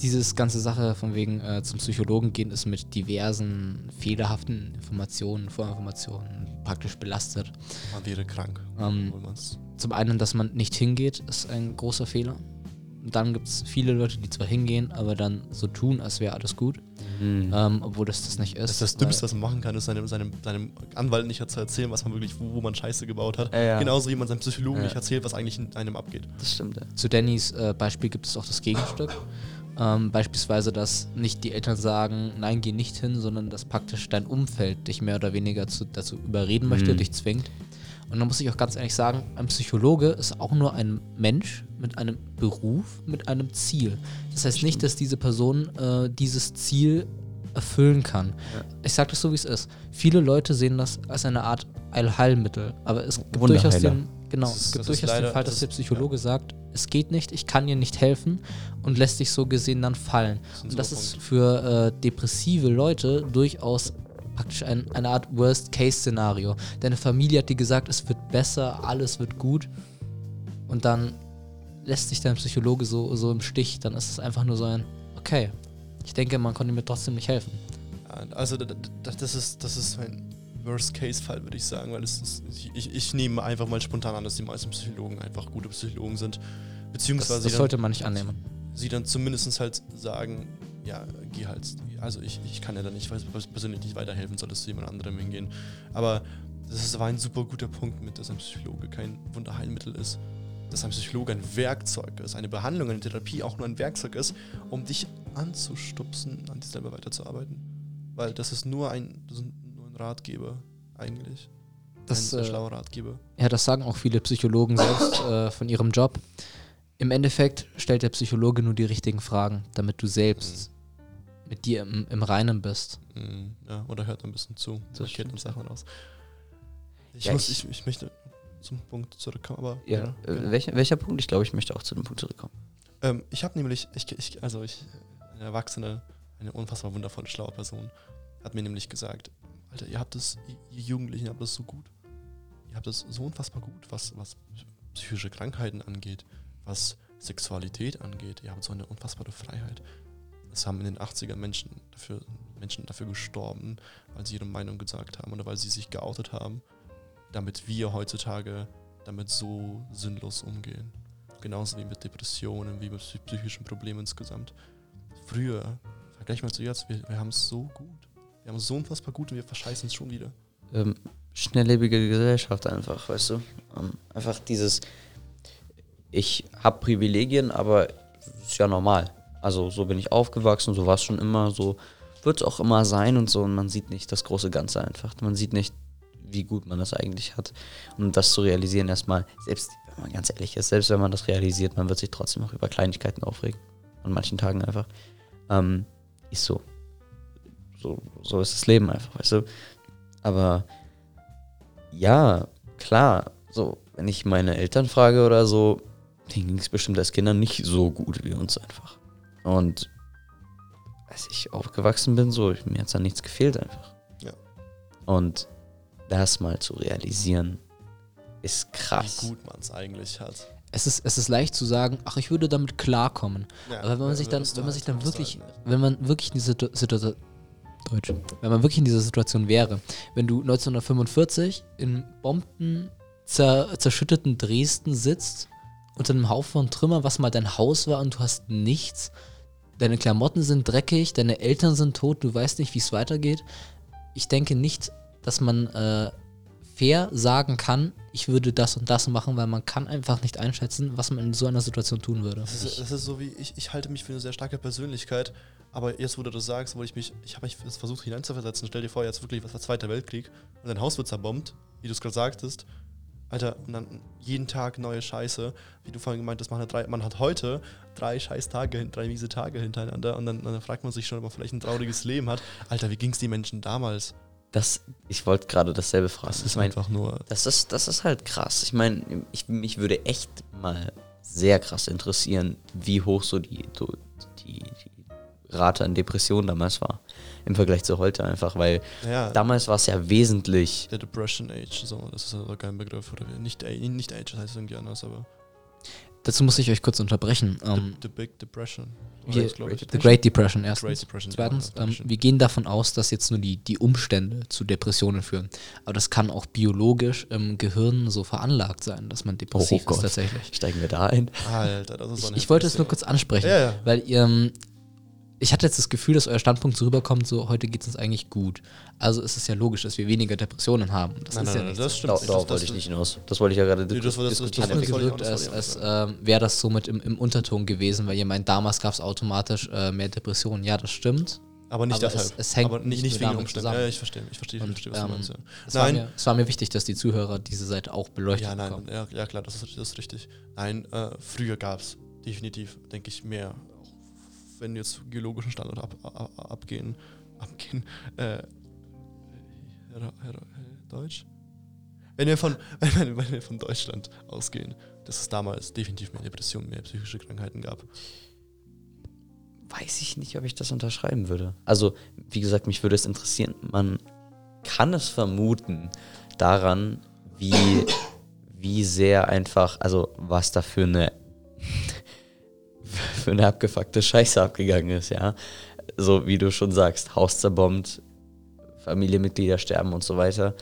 dieses ganze Sache von wegen äh, zum Psychologen gehen ist mit diversen fehlerhaften Informationen, Vorinformationen praktisch belastet. Man wäre krank, Ähm, Zum einen, dass man nicht hingeht, ist ein großer Fehler. Und dann gibt es viele Leute, die zwar hingehen, aber dann so tun, als wäre alles gut, Mhm. ähm, obwohl das das nicht Das ist. ist das weil- Dümmste, was man machen kann, ist seinem, seinem, seinem Anwalt nicht zu erzählen, was man wirklich, wo, wo man Scheiße gebaut hat. Ja, ja. Genauso wie man seinem Psychologen Ja. nicht erzählt, was eigentlich in einem abgeht. Das stimmt, ja. Zu Dannys äh, Beispiel gibt es auch das Gegenstück. Ähm, beispielsweise, dass nicht die Eltern sagen, nein, geh nicht hin, sondern dass praktisch dein Umfeld dich mehr oder weniger zu, dazu überreden möchte, Mhm. dich zwingt. Und da muss ich auch ganz ehrlich sagen, ein Psychologe ist auch nur ein Mensch mit einem Beruf, mit einem Ziel. Das heißt nicht, dass diese Person äh, dieses Ziel erfüllen kann. Ja. Ich sage das so, wie es ist. Viele Leute sehen das als eine Art Allheilmittel, aber es gibt durchaus den, genau, ist- es gibt durchaus leider- den Fall, das dass der Psychologe sagt, es geht nicht, ich kann dir nicht helfen und lässt dich so gesehen dann fallen. Das Und das ist für äh, depressive Leute durchaus praktisch ein, eine Art Worst-Case-Szenario. Deine Familie hat dir gesagt, es wird besser, alles wird gut und dann lässt sich dein Psychologe so, so im Stich. Dann ist es einfach nur so ein, okay, ich denke, man konnte mir trotzdem nicht helfen. Also das ist, das ist ein Worst-Case-Fall, würde ich sagen, weil es ist, ich, ich, nehme einfach mal spontan an, dass die meisten Psychologen einfach gute Psychologen sind. Das, Beziehungsweise das sie, sollte man nicht annehmen. sie dann zumindest halt sagen, ja, geh halt. Also ich, ich kann ja dann nicht, persönlich nicht weiterhelfen, solltest du jemand anderem hingehen. Aber das ist, war ein super guter Punkt mit, dass ein Psychologe kein Wunderheilmittel ist. Dass ein Psychologe ein Werkzeug ist, eine Behandlung, eine Therapie auch nur ein Werkzeug ist, um dich anzustupsen, an dir selber weiterzuarbeiten. Weil das ist nur ein, nur ein Ratgeber, eigentlich. Das, ein äh, schlauer Ratgeber. Ja, das sagen auch viele Psychologen selbst äh, von ihrem Job. Im Endeffekt stellt der Psychologe nur die richtigen Fragen, damit du selbst mit dir im, im Reinen bist. Mhm, Ja, oder hört ein bisschen zu. Das Das kennt stimmt. uns Sachen aus. Ich, Ja, muss, ich- ich, ich möchte zum Punkt zurückkommen, aber. Ja, ja, äh, genau. welcher, welcher Punkt? Ich glaube, ich möchte auch zu dem Punkt zurückkommen. Ähm, ich habe nämlich, ich, ich, also ich, eine Erwachsene, eine unfassbar wundervolle, schlaue Person, hat mir nämlich gesagt, Alter, ihr habt es, ihr- Jugendlichen habt es so gut. Ihr habt es so unfassbar gut, was, was psychische Krankheiten angeht, was Sexualität angeht. Ihr habt so eine unfassbare Freiheit. es haben in den 80ern Menschen dafür, Menschen dafür gestorben, weil sie ihre Meinung gesagt haben oder weil sie sich geoutet haben, damit wir heutzutage damit so sinnlos umgehen. Genauso wie mit Depressionen, wie mit psy- psychischen Problemen insgesamt. Früher, vergleich mal zu jetzt, wir, wir haben es so gut. Wir haben es so unfassbar gut und wir verscheißen es schon wieder. ähm, schnelllebige Gesellschaft einfach, weißt du? Ähm, einfach dieses, ich habe Privilegien, aber ist ja normal. Also so bin ich aufgewachsen, so war es schon immer, so wird es auch immer sein und so und man sieht nicht das große Ganze einfach. Man sieht nicht, wie gut man das eigentlich hat. Und das zu realisieren erstmal, selbst wenn man ganz ehrlich ist, selbst wenn man das realisiert, man wird sich trotzdem noch über Kleinigkeiten aufregen. An manchen Tagen einfach. Ähm, ist so. so. So ist das Leben einfach, weißt du? Aber ja, klar, so, wenn ich meine Eltern frage oder so, denen ging es bestimmt als Kinder nicht so gut wie uns einfach. Und als ich aufgewachsen bin, so, mir hat da nichts gefehlt einfach. Ja. Und das mal zu realisieren, ist krass. Wie gut man es eigentlich hat. Es ist, es ist leicht zu sagen, ach, ich würde damit klarkommen. Ja, Aber wenn man ja, sich dann, wenn man halt, sich dann wirklich, halt wenn man wirklich in dieser Situ- Situation, Deutsch, wenn man wirklich in dieser Situation wäre, wenn du 1945 in Bomben zer, zerschütteten Dresden sitzt, unter einem Haufen von Trümmern, was mal dein Haus war und du hast nichts, deine Klamotten sind dreckig, deine Eltern sind tot, du weißt nicht, wie es weitergeht. Ich denke nicht, dass man äh, fair sagen kann, ich würde das und das machen, weil man kann einfach nicht einschätzen, was man in so einer Situation tun würde. Das ist, das ist so wie, ich, ich halte mich für eine sehr starke Persönlichkeit, aber jetzt, wo du das sagst, wo ich mich, ich habe mich versucht hineinzuversetzen, stell dir vor, jetzt wirklich, was war Zweiter Weltkrieg und dein Haus wird zerbombt, wie du es gerade sagtest, Alter, und dann jeden Tag neue Scheiße, wie du vorhin gemeint hast, man hat, drei, man hat heute drei scheiß Tage, drei miese Tage hintereinander und dann, dann fragt man sich schon, ob man vielleicht ein trauriges Leben hat. Alter, wie ging es den Menschen damals? Das, ich wollte gerade dasselbe fragen. Das Ich ist mein, einfach nur, Das ist, das ist halt krass. Ich meine, ich, mich würde echt mal sehr krass interessieren, wie hoch so die, so die, die Rate an Depressionen damals war. Im Vergleich zu heute einfach, weil naja, damals war es ja wesentlich. der Depression Age, so, das ist also kein Begriff, oder nicht, nicht Age, das heißt irgendwie anders, aber Dazu muss ich euch kurz unterbrechen. Ähm, the, the Big Depression. wir- das, glaub ich. The Great Depression erstens. Great Depression, Zweitens, ja, ähm, wir gehen davon aus, dass jetzt nur die, die Umstände zu Depressionen führen. Aber das kann auch biologisch im Gehirn so veranlagt sein, dass man depressiv Oh Gott. ist tatsächlich. Steigen wir da ein? Alter, das ist so Ich, ich wollte es nur kurz ansprechen, Ja, ja. weil ihr, ähm, ich hatte jetzt das Gefühl, dass euer Standpunkt so rüberkommt, so heute geht es uns eigentlich gut. Also ist es ja logisch, dass wir weniger Depressionen haben. Das Nein, ist nein, ja nein, nicht das so. stimmt. Darauf Das- wollte das- ich nicht hinaus. Das wollte ich ja gerade Nee, das war- das- habe das- das gewirkt, das wollte als, als ähm, wäre das somit im, im Unterton gewesen, weil ihr meint, damals gab es automatisch äh, mehr Depressionen. Ja, das stimmt. Aber nicht Aber deshalb. es- es hängt aber nicht, nicht wegen Umständen. zusammen. Ja, ich verstehe, ich verstehe, ich Und, verstehe, was du ähm, meinst. Ja. Es war, Nein, mir, es war mir wichtig, dass die Zuhörer diese Seite auch beleuchtet ja, nein, bekommen. ja, ja klar, das ist, das ist richtig. Nein, äh, früher gab es definitiv, denke ich, mehr. Wenn jetzt geologischen Standard ab, ab, abgehen, abgehen, äh, Deutsch? Wenn wir, von, wenn, wenn wir von Deutschland ausgehen, dass es damals definitiv mehr Depressionen, mehr psychische Krankheiten gab. Weiß ich nicht, ob ich das unterschreiben würde. Also, wie gesagt, mich würde es interessieren. Man kann es vermuten daran, wie, wie sehr einfach, also was da für eine, für eine abgefuckte Scheiße abgegangen ist, ja. So wie du schon sagst, Haus zerbombt, Familienmitglieder sterben und so weiter.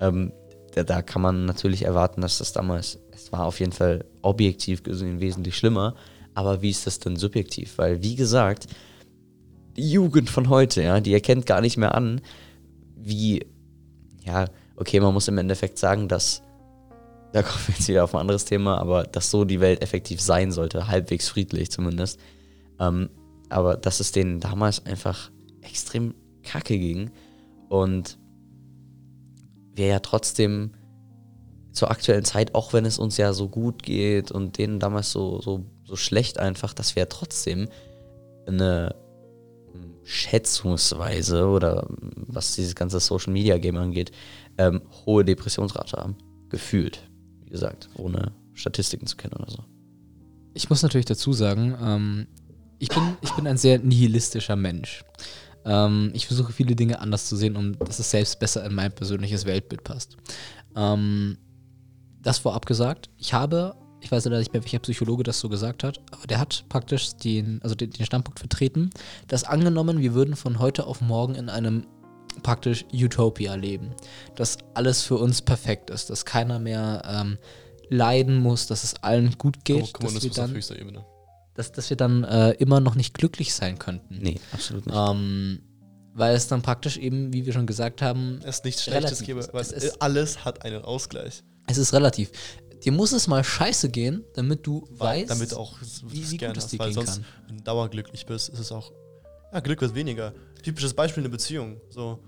Ähm, da, da kann man natürlich erwarten, dass das damals, es war auf jeden Fall objektiv gesehen wesentlich schlimmer, aber wie ist das denn subjektiv? Weil, wie gesagt, die Jugend von heute, ja, die erkennt gar nicht mehr an, wie, ja, okay, man muss im Endeffekt sagen, dass, da kommen wir jetzt wieder auf ein anderes Thema, aber dass so die Welt effektiv sein sollte, halbwegs friedlich zumindest. Ähm, aber dass es denen damals einfach extrem kacke ging und wir ja trotzdem zur aktuellen Zeit, auch wenn es uns ja so gut geht und denen damals so, so, so schlecht einfach, dass wir ja trotzdem eine schätzungsweise oder was dieses ganze Social Media Game angeht, ähm, hohe Depressionsrate haben. Gefühlt. Wie gesagt, ohne Statistiken zu kennen oder so. Ich muss natürlich dazu sagen, ähm, ich, bin, ich bin ein sehr nihilistischer Mensch. Ähm, ich versuche viele Dinge anders zu sehen, um dass es selbst besser in mein persönliches Weltbild passt. Ähm, das vorab gesagt, ich habe ich weiß leider nicht mehr, welcher Psychologe das so gesagt hat, aber der hat praktisch den, also den, den Standpunkt vertreten, dass angenommen, wir würden von heute auf morgen in einem praktisch Utopia leben, dass alles für uns perfekt ist, dass keiner mehr ähm, leiden muss, dass es allen gut geht, Komm, komm, dass, das wir dann, höchster Ebene. dass, dass wir dann äh, immer noch nicht glücklich sein könnten. Nee, absolut nicht. Ähm, weil es dann praktisch eben, wie wir schon gesagt haben, Es ist nichts Schlechtes gäbe, weil Es es ist- alles hat einen Ausgleich. es ist relativ. Dir muss es mal scheiße gehen, damit du Weil, weißt, damit auch wie- gut es dir weil gehen sonst, kann. wenn du dauerglücklich bist, ist es auch, ja, Glück wird weniger. Typisches Beispiel eine Beziehung. So,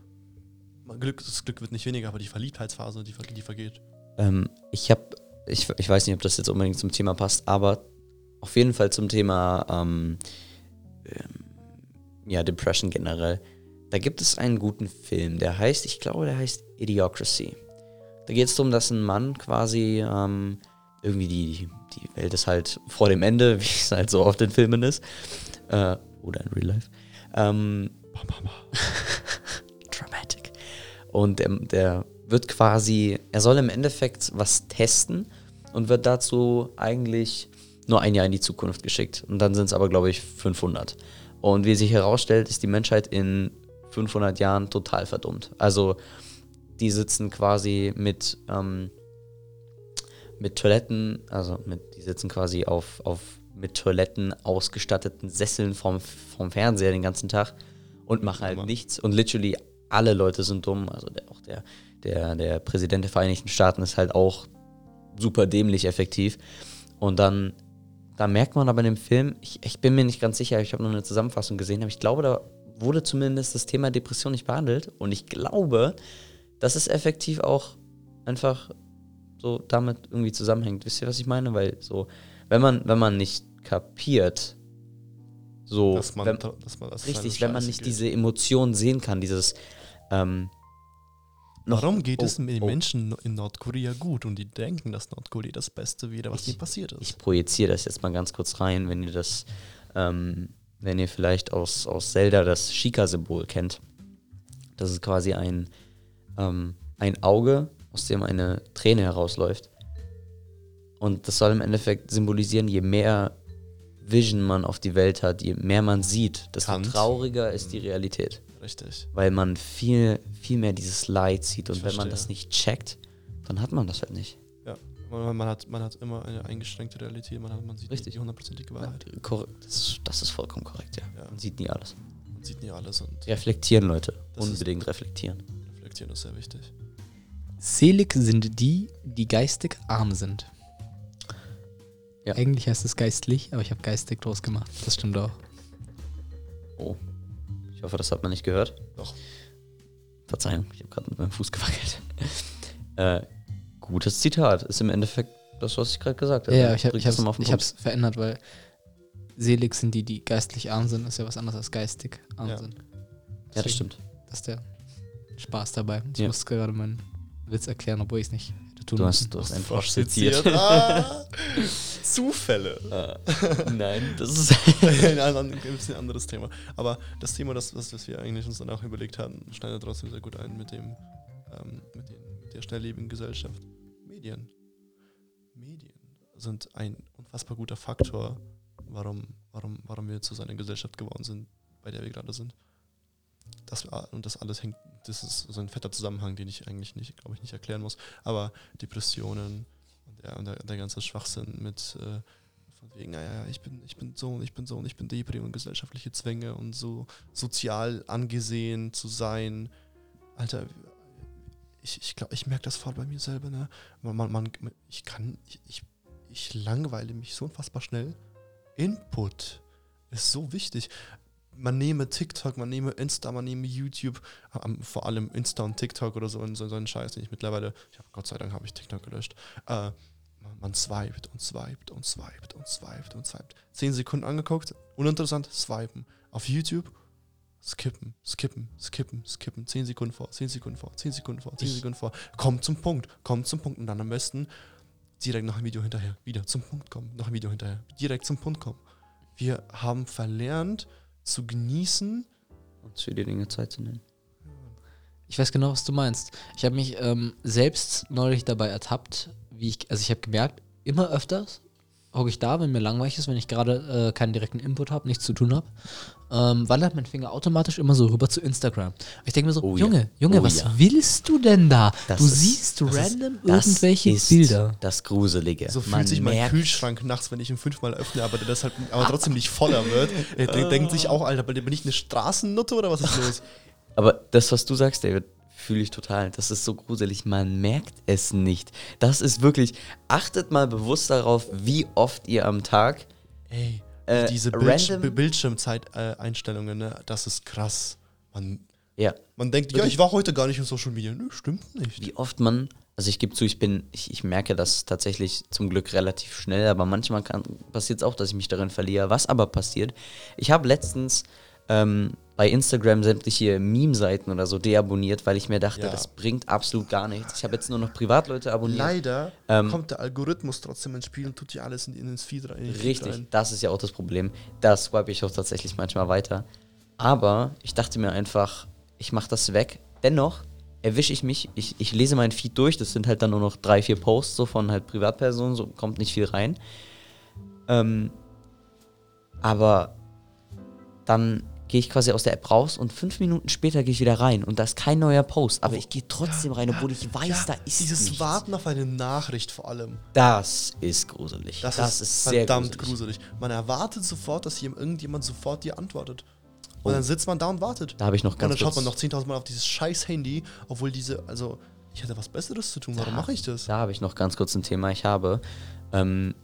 Glück, das Glück wird nicht weniger, aber die Verliebtheitsphase, die, die vergeht. Ähm, ich habe, ich, ich weiß nicht, ob das jetzt unbedingt zum Thema passt, aber auf jeden Fall zum Thema ähm, ähm, ja, Depression generell. Da gibt es einen guten Film, der heißt, ich glaube, der heißt Idiocracy. Da geht es darum, dass ein Mann quasi ähm, irgendwie die, die Welt ist halt vor dem Ende, wie es halt so oft in Filmen ist. Äh, oder in Real Life. Ähm. Dramatic. Und der, der wird quasi, er soll im Endeffekt was testen und wird dazu eigentlich nur ein Jahr in die Zukunft geschickt. Und dann sind es aber, glaube ich, 500. Und wie sich herausstellt, ist die Menschheit in 500 Jahren total verdummt. Also die sitzen quasi mit, ähm, mit Toiletten, also mit, die sitzen quasi auf, auf mit Toiletten ausgestatteten Sesseln vom, vom Fernseher den ganzen Tag und machen halt nichts. Und literally alle Leute sind dumm. Also der, auch der, der, der Präsident der Vereinigten Staaten ist halt auch super dämlich effektiv. Und dann, da merkt man aber in dem Film, ich, ich bin mir nicht ganz sicher, ich habe nur eine Zusammenfassung gesehen, aber ich glaube, da wurde zumindest das Thema Depression nicht behandelt. Und ich glaube, dass es effektiv auch einfach so damit irgendwie zusammenhängt. Wisst ihr, was ich meine? Weil so, wenn man, wenn man nicht kapiert, so, dass man, wenn, dass man das richtig, wenn man nicht geht. diese Emotionen sehen kann, dieses, ähm, noch- Warum geht oh, es den oh. Menschen in Nordkorea gut und die denken, dass Nordkorea das Beste wäre, was Ich- ihnen passiert ist? Ich projiziere das jetzt mal ganz kurz rein, wenn ihr das, ähm, wenn ihr vielleicht aus, aus Zelda das Shika-Symbol kennt. Das ist quasi ein, ähm, ein Auge, aus dem eine Träne herausläuft. Und das soll im Endeffekt symbolisieren, je mehr Vision man auf die Welt hat, je mehr man sieht, desto Kant. trauriger ist die Realität. Richtig. Weil man viel, viel mehr dieses Leid sieht. Und Ich wenn man verstehe. das nicht checkt, dann hat man das halt nicht. Ja. Man, man, hat, man hat immer eine eingeschränkte Realität, man, hat, man sieht Richtig. nicht die hundertprozentige Wahrheit. Korre- Das ist, das ist vollkommen korrekt, ja. Ja. Man sieht nie alles. Man sieht nie alles und Reflektieren, Leute. Unbedingt reflektieren. reflektieren ist sehr wichtig. Selig sind die, die geistig arm sind. Ja. Eigentlich heißt es geistlich, aber ich habe geistig draus gemacht. Das stimmt auch. Oh. Ich hoffe, das hat man nicht gehört. Doch. Verzeihung, ich habe gerade mit meinem Fuß gewackelt. äh, gutes Zitat. Ist im Endeffekt das, was ich gerade gesagt habe. Ja, ich habe hab's verändert, weil selig sind die, die geistlich arm sind, ist ja was anderes als geistig arm Ja. sind. Ja, das Deswegen- stimmt. Das ist der Spaß dabei. Ich Ja. muss gerade meinen Witz erklären, obwohl ich es nicht tun Du hast, du hast einen Frosch zitiert. Ah, Zufälle. Äh, nein, das ist. ein, ein, ein bisschen anderes Thema. Aber das Thema, das, das, das wir eigentlich uns danach überlegt haben, schneidet trotzdem sehr gut ein mit dem, ähm, mit, den, mit der schnelllebigen Gesellschaft. Medien. Medien sind ein unfassbar guter Faktor, warum, warum, warum wir zu so einer Gesellschaft geworden sind, bei der wir gerade sind. Das, und das alles hängt, das ist so ein fetter Zusammenhang, den ich eigentlich nicht, glaube ich, nicht erklären muss. Aber Depressionen und der, und der, der ganze Schwachsinn mit äh, von wegen, naja, ich bin, ich bin so und ich bin so und ich bin Depri und gesellschaftliche Zwänge und so sozial angesehen zu sein. Alter, ich, ich glaube, ich merke das voll bei mir selber, ne? Man, man, ich kann, ich, ich, ich langweile mich so unfassbar schnell. Input ist so wichtig. Man nehme TikTok, man nehme Insta, man nehme YouTube, ähm, vor allem Insta und TikTok oder so, und so, so einen Scheiß, den ich mittlerweile, ich hab, Gott sei Dank habe ich TikTok gelöscht, äh, man, swiped und swiped und swiped und swiped und swiped. Zehn Sekunden angeguckt, uninteressant, swipen. Auf YouTube, skippen, skippen, skippen, skippen. Zehn Sekunden vor, zehn Sekunden vor, zehn Sekunden vor, zehn Sekunden vor. Kommt zum Punkt, kommt zum Punkt und dann am besten direkt nach dem Video hinterher. Wieder zum Punkt kommen, nach dem Video hinterher. Direkt zum Punkt kommen. Wir haben verlernt zu genießen. Uns für die Dinge Zeit zu nehmen. Ich weiß genau, was du meinst. Ich habe mich ähm, selbst neulich dabei ertappt, wie ich, also ich habe gemerkt, immer öfters hocke ich da, wenn mir langweilig ist, wenn ich gerade äh, keinen direkten Input habe, nichts zu tun habe, ähm, wandert mein Finger automatisch immer so rüber zu Instagram. Ich denke mir so, Oh ja. Junge, Junge, Oh was ja. willst du denn da? Das du ist- siehst das ist- random Das irgendwelche ist Bilder. Das Gruselige. So fühlt Man sich mein merkt- Kühlschrank nachts, wenn ich ihn fünfmal öffne, aber der das halt aber trotzdem nicht voller wird. Er de- denkt sich auch, Alter, bin ich eine Straßennutte oder was ist los? Aber das, was du sagst, David, fühle ich total. Das ist so gruselig. Man merkt es nicht. Das ist wirklich. Achtet mal bewusst darauf, wie oft ihr am Tag. Ey, Äh, diese Bildsch Bildschirmzeit-Einstellungen, ne, das ist krass. Man, Ja, man denkt, ja, ich war heute gar nicht in Social Media. Nö, stimmt nicht. wie oft man. Also ich gebe zu, ich bin, ich, ich merke das tatsächlich zum Glück relativ schnell, aber manchmal passiert es auch, dass ich mich darin verliere. Was aber passiert, ich habe letztens ähm, bei Instagram sämtliche Meme-Seiten oder so deabonniert, weil ich mir dachte, Ja. das bringt absolut gar nichts. Ich habe jetzt nur noch Privatleute abonniert. Leider Ähm, kommt der Algorithmus trotzdem ins Spiel und tut dir alles in, in ins Feed rein. Richtig, rein. das ist ja auch das Problem. Da swipe ich auch tatsächlich manchmal weiter. Aber ich dachte mir einfach, ich mache das weg. Dennoch erwische ich mich, ich, ich lese meinen Feed durch, das sind halt dann nur noch drei, vier Posts so von halt Privatpersonen, so kommt nicht viel rein. Ähm, aber dann gehe ich quasi aus der App raus und fünf Minuten später gehe ich wieder rein und da ist kein neuer Post, aber ich gehe trotzdem rein, obwohl ich weiß, Ja, da ist Dieses nichts. Warten auf eine Nachricht vor allem. Das ist gruselig. Das, ist, sehr verdammt gruselig. Man erwartet sofort, dass hier irgendjemand sofort dir antwortet. Und Oh. dann sitzt man da und wartet. Da habe ich noch und ganz dann schaut man noch 10.000 Mal auf dieses scheiß Handy, obwohl diese, also, ich hätte was Besseres zu tun. Warum mache ich das? Da habe ich noch ganz kurz ein Thema. Ich habe ähm,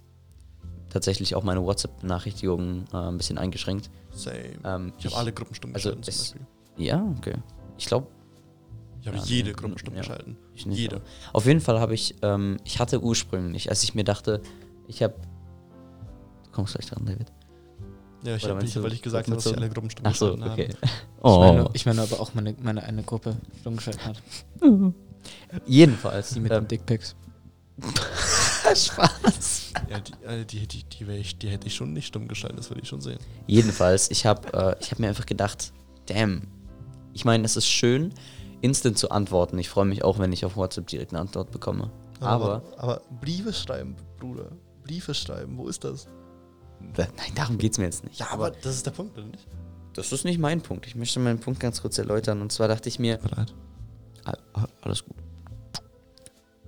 tatsächlich auch meine WhatsApp-Benachrichtigungen äh, ein bisschen eingeschränkt. Same. Ähm, ich habe alle Gruppen stumm also geschalten es- zum Beispiel. Ja, okay. Ich glaube, Ich habe ja, jede nee, Gruppe stumm ja. geschalten. ich nicht. Jede. aber- Auf jeden Fall habe ich, ähm, ich hatte ursprünglich, als ich mir dachte, ich habe. Du kommst gleich dran, David. Ja, ich habe nicht, weil ich gesagt habe, dass ich alle Gruppen stumm Ach so, geschalten okay. habe. Ich, Oh, meine, ich meine aber auch meine, meine eine Gruppe stumm geschaltet hat. jedenfalls. Die mit ähm, den Dickpics. Spaß. Ja, die, äh, die, die, die, ich, die hätte ich schon nicht stumm geschalten, das würde ich schon sehen. Jedenfalls, ich habe äh, ich hab mir einfach gedacht, damn. Ich meine, es ist schön, instant zu antworten. Ich freue mich auch, wenn ich auf WhatsApp direkt eine Antwort bekomme. Aber, aber Briefe schreiben, Bruder. Briefe schreiben, wo ist das? nein, darum geht es mir jetzt nicht. Ja, aber das ist der Punkt, oder nicht? Das ist nicht mein Punkt. Ich möchte meinen Punkt ganz kurz erläutern. Und zwar dachte ich mir, Bereit. Ah, ah, alles gut.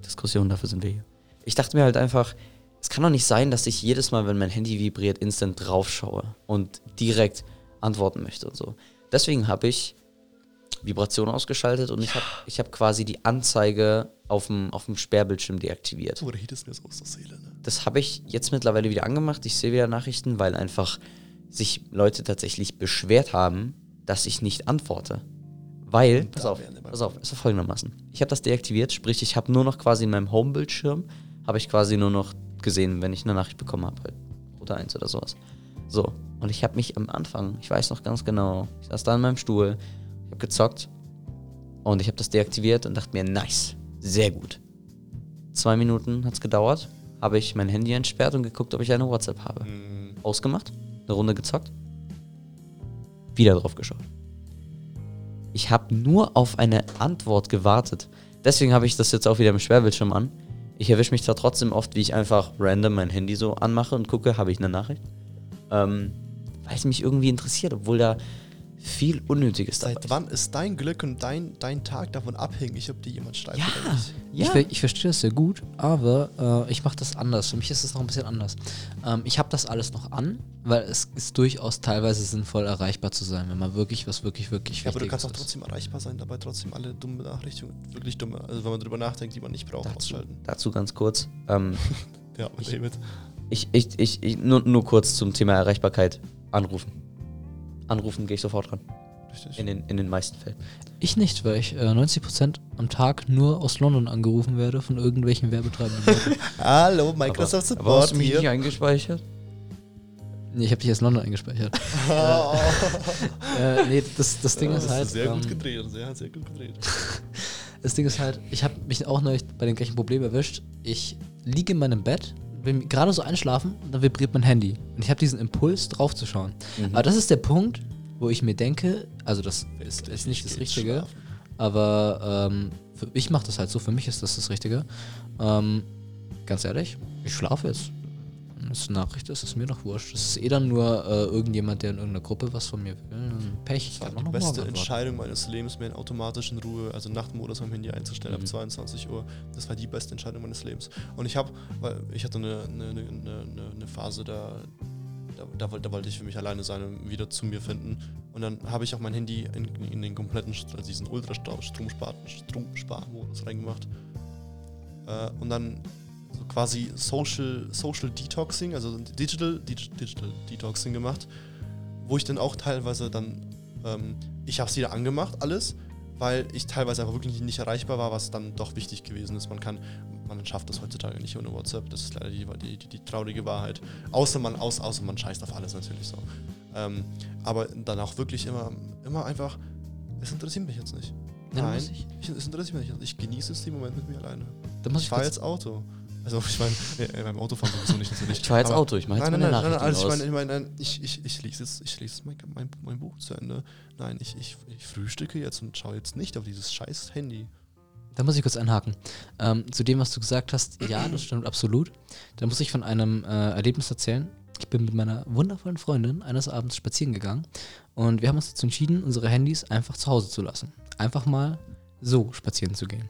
Diskussion, dafür sind wir hier. Ich dachte mir halt einfach, es kann doch nicht sein, dass ich jedes Mal, wenn mein Handy vibriert, instant draufschaue und direkt antworten möchte und so. Deswegen habe ich Vibration ausgeschaltet und ich habe ich hab quasi die Anzeige auf dem, auf dem Sperrbildschirm deaktiviert. Du redest mir so aus der Seele, ne? Das habe ich jetzt mittlerweile wieder angemacht. Ich sehe wieder Nachrichten, weil einfach sich Leute tatsächlich beschwert haben, dass ich nicht antworte. Weil, pass auf, pass auf, es ist folgendermaßen. Ich habe das deaktiviert, sprich, ich habe nur noch quasi in meinem Home-Bildschirm, habe ich quasi nur noch gesehen, wenn ich eine Nachricht bekommen habe, halt, oder eins oder sowas. So, und ich habe mich am Anfang, ich weiß noch ganz genau, ich saß da in meinem Stuhl, ich habe gezockt und ich habe das deaktiviert und dachte mir, nice, sehr gut. Zwei Minuten hat es gedauert, habe ich mein Handy entsperrt und geguckt, ob ich eine WhatsApp habe. Hm, Ausgemacht, eine Runde gezockt, wieder drauf geschaut. Ich habe nur auf eine Antwort gewartet. Deswegen habe ich das jetzt auch wieder im Sperrbildschirm an. Ich erwische mich zwar trotzdem oft, wie ich einfach random mein Handy so anmache und gucke, habe ich eine Nachricht. Ähm, weil es mich irgendwie interessiert, obwohl da viel Unnötiges dabei Seit wann ist dein Glück und dein, dein Tag davon abhängig, ob dir jemand schreibt Ja, oder nicht? ja. Ich, ver ich verstehe das sehr gut, aber äh, ich mache das anders. Für mich ist es noch ein bisschen anders. Ähm, ich habe das alles noch an, weil es ist durchaus teilweise sinnvoll, erreichbar zu sein, wenn man wirklich was wirklich, wirklich Ja, aber du kannst auch ist. trotzdem erreichbar sein, dabei trotzdem alle dumme Benachrichtigungen, wirklich dumme, also wenn man drüber nachdenkt, die man nicht braucht, dazu, ausschalten. dazu ganz kurz. Ähm, Ja, mit David. Ich, ich, ich, ich nur, nur kurz zum Thema Erreichbarkeit. Anrufen. Anrufen gehe ich sofort ran. Richtig. In den, in den meisten Fällen. Ich nicht, weil ich äh, 90% am Tag nur aus London angerufen werde von irgendwelchen Werbetreibenden. Leuten. Hallo, Microsoft aber, aber hast Support du mich nicht hier. eingespeichert? nee, ich habe dich als London eingespeichert. Oh, äh, nee, das, das Ding das ist halt. sehr gut ähm, gedreht, sehr, sehr gut gedreht. Das Ding ist halt, ich habe mich auch neulich bei dem gleichen Problem erwischt. Ich liege in meinem Bett, will gerade so einschlafen dann vibriert mein Handy. Und ich habe diesen Impuls, draufzuschauen. Mhm. Aber das ist der Punkt, wo ich mir denke, also das ist, ist nicht das Richtige, schlafen. aber ähm, ich mache das halt so, für mich ist das das Richtige. Ähm, ganz ehrlich, ich schlafe jetzt. Wenn es eine Nachricht ist, ist mir doch wurscht. Das ist eh dann nur äh, irgendjemand, der in irgendeiner Gruppe was von mir will. Pech. Das war kann die noch beste. Entscheidung meines Lebens, mir in automatischen Ruhe, also Nachtmodus am Handy einzustellen Mhm. ab 22 Uhr. Das war die beste Entscheidung meines Lebens. Und ich habe, weil ich hatte eine, eine, eine, eine, Phase, da, da, da, wollte- da wollte ich für mich alleine sein und wieder zu mir finden. Und dann habe ich auch mein Handy in, in den kompletten, also diesen Ultra-Stromsparmodus reingemacht. Äh, und dann so quasi Social, Social Detoxing, also Digital, Dig- Digital Detoxing gemacht, wo ich dann auch teilweise dann, ähm, ich habe es wieder angemacht, alles, weil ich teilweise einfach wirklich nicht erreichbar war, was dann doch wichtig gewesen ist. Man kann, man schafft das heutzutage nicht ohne WhatsApp, das ist leider die, die, die, traurige Wahrheit. Außer man, aus, außer man scheißt auf alles natürlich so. Ähm, aber dann auch wirklich immer, immer einfach, es interessiert mich jetzt nicht. Nein, muss ich- es interessiert mich nicht. Ich genieße es den Moment mit mir alleine. Da muss Ich ich fahre jetzt Auto. Also ich meine, äh, beim Autofahren sowieso nicht natürlich. Ich fahre jetzt Aber- Auto, ich mache jetzt Nein, meine nein, nein, nein, also ich meine, ich, meine, ich, ich, ich lese jetzt, ich lese mein, mein, mein Buch zu Ende. Nein, ich, ich, ich frühstücke jetzt und schaue jetzt nicht auf dieses scheiß Handy. da muss ich kurz einhaken. Ähm, zu dem, was du gesagt hast, ja, das stimmt absolut. Da muss ich von einem äh, Erlebnis erzählen. Ich bin mit meiner wundervollen Freundin eines Abends spazieren gegangen und wir haben uns dazu entschieden, unsere Handys einfach zu Hause zu lassen. Einfach mal so spazieren zu gehen.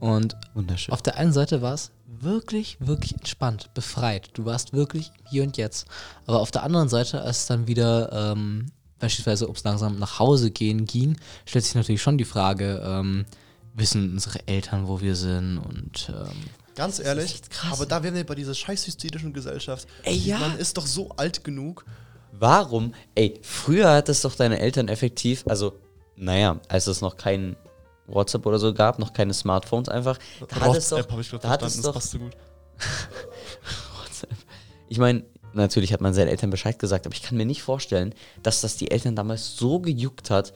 Und Wunderschön. Auf der einen Seite war es wirklich, wirklich entspannt, befreit. Du warst wirklich hier und jetzt. Aber auf der anderen Seite, als es dann wieder ähm, beispielsweise, ob es langsam nach Hause gehen ging, stellt sich natürlich schon die Frage, ähm, wissen unsere Eltern, wo wir sind und ähm, Ganz ehrlich, aber da wären wir bei dieser scheiß hysterischen Gesellschaft. Ey, ja. Man ist doch so alt genug. Warum? Ey, früher hat es doch deine Eltern effektiv, also, naja, als es noch kein WhatsApp oder so gab, noch keine Smartphones einfach, da hat es doch, habe ich gerade verstanden, das doch, passt so gut. WhatsApp. Ich meine, natürlich hat man seinen Eltern Bescheid gesagt, aber ich kann mir nicht vorstellen, dass das die Eltern damals so gejuckt hat,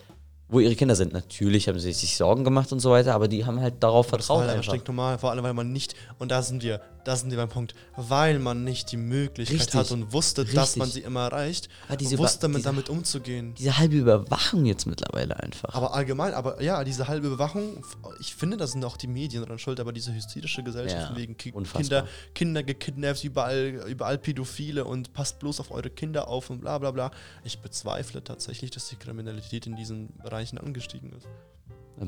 wo ihre Kinder sind. Natürlich haben sie sich Sorgen gemacht und so weiter, aber die haben halt darauf Das vertraut halt einfach. einfach normal, vor allem weil man nicht, und da sind wir, da sind wir beim Punkt, weil man nicht die Möglichkeit Richtig. hat und wusste, dass Richtig. man sie immer erreicht, Ah, wusste Über- damit, umzugehen. Diese halbe Überwachung jetzt mittlerweile einfach. Aber allgemein, aber ja, diese halbe Überwachung, ich finde, da sind auch die Medien dran schuld, aber diese hysterische Gesellschaft Ja, wegen Ki. Kinder, Kinder gekidnappt, überall, überall Pädophile und passt bloß auf eure Kinder auf und bla bla bla. Ich bezweifle tatsächlich, dass die Kriminalität in diesen Bereichen angestiegen ist.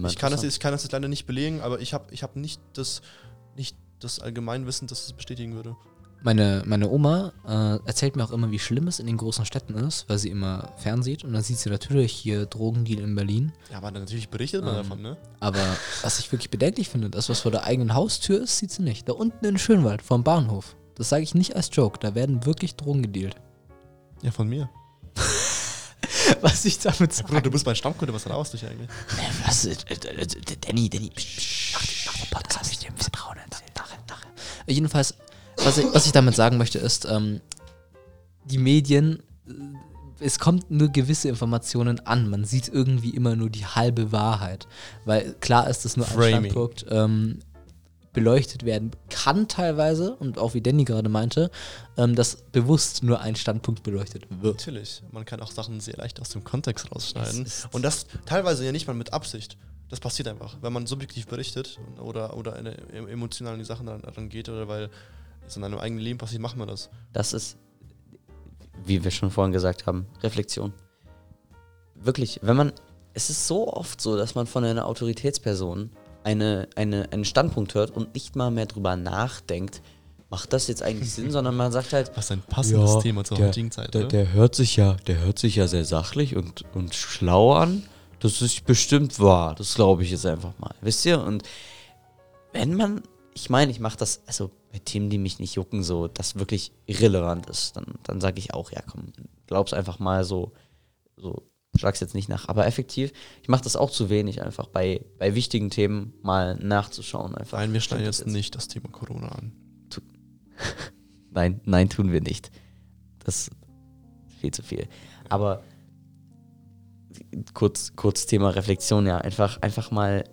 Ich kann, das, ich kann das jetzt leider nicht belegen, aber ich habe ich hab nicht das, nicht das Allgemeinwissen, das es bestätigen würde. meine, meine Oma äh, erzählt mir auch immer, wie schlimm es in den großen Städten ist, weil sie immer fernsieht und dann sieht sie natürlich hier Drogendeal in Berlin. Ja, aber natürlich berichtet man Ähm, davon, ne? Aber was ich wirklich bedenklich finde, das, was vor der eigenen Haustür ist, sieht sie nicht. Da unten in Schönwald, vom Bahnhof. Das sage ich nicht als Joke, da werden wirklich Drogen gedealt. Ja, von mir. Was ich damit Bruder, du bist mein Stammkunde, was raus dich eigentlich? Was? Äh, äh, äh, Danny, Danny. psch, dem, nach dem Podcast ich dir ein Vertrauen nachher. Äh, Jedenfalls, was ich, was ich damit sagen möchte, ist, ähm, die Medien, äh, es kommt nur gewisse Informationen an. Man sieht irgendwie immer nur die halbe Wahrheit. Weil klar ist es nur ein Framing. Standpunkt. Ähm, beleuchtet werden kann teilweise und auch wie Danny gerade meinte, ähm, dass bewusst nur ein Standpunkt beleuchtet wird. Natürlich. Man kann auch Sachen sehr leicht aus dem Kontext rausschneiden. Und das teilweise ja nicht mal mit Absicht. Das passiert einfach, wenn man subjektiv berichtet oder, oder eine, em- emotional an die Sachen rangeht oder weil es in einem eigenen Leben passiert, macht man das. Das ist, wie wir schon vorhin gesagt haben, Reflexion. Wirklich, wenn man, es ist so oft so, dass man von einer Autoritätsperson eine, eine, einen Standpunkt hört und nicht mal mehr drüber nachdenkt, macht das jetzt eigentlich Sinn, sondern man sagt halt, Was ein passendes Ja, Thema zur der- heutigen Zeit. Der, der hört sich ja, der hört sich ja sehr sachlich und, und schlau an. Das ist bestimmt wahr. Das glaube ich jetzt einfach mal. wisst ihr, und wenn man, ich meine, ich mache das, also bei Themen, die mich nicht jucken, so, das wirklich irrelevant ist, dann, dann sage ich auch, ja komm, glaub's einfach mal so, so, schlag's jetzt nicht nach. Aber effektiv, ich mache das auch zu wenig, einfach bei, bei wichtigen Themen mal nachzuschauen. Einfach. Nein, wir schneiden jetzt das nicht das Thema Corona an. Nein, nein, tun wir nicht. Das ist viel zu viel. Aber kurz, kurz Thema Reflexion, ja, einfach, einfach mal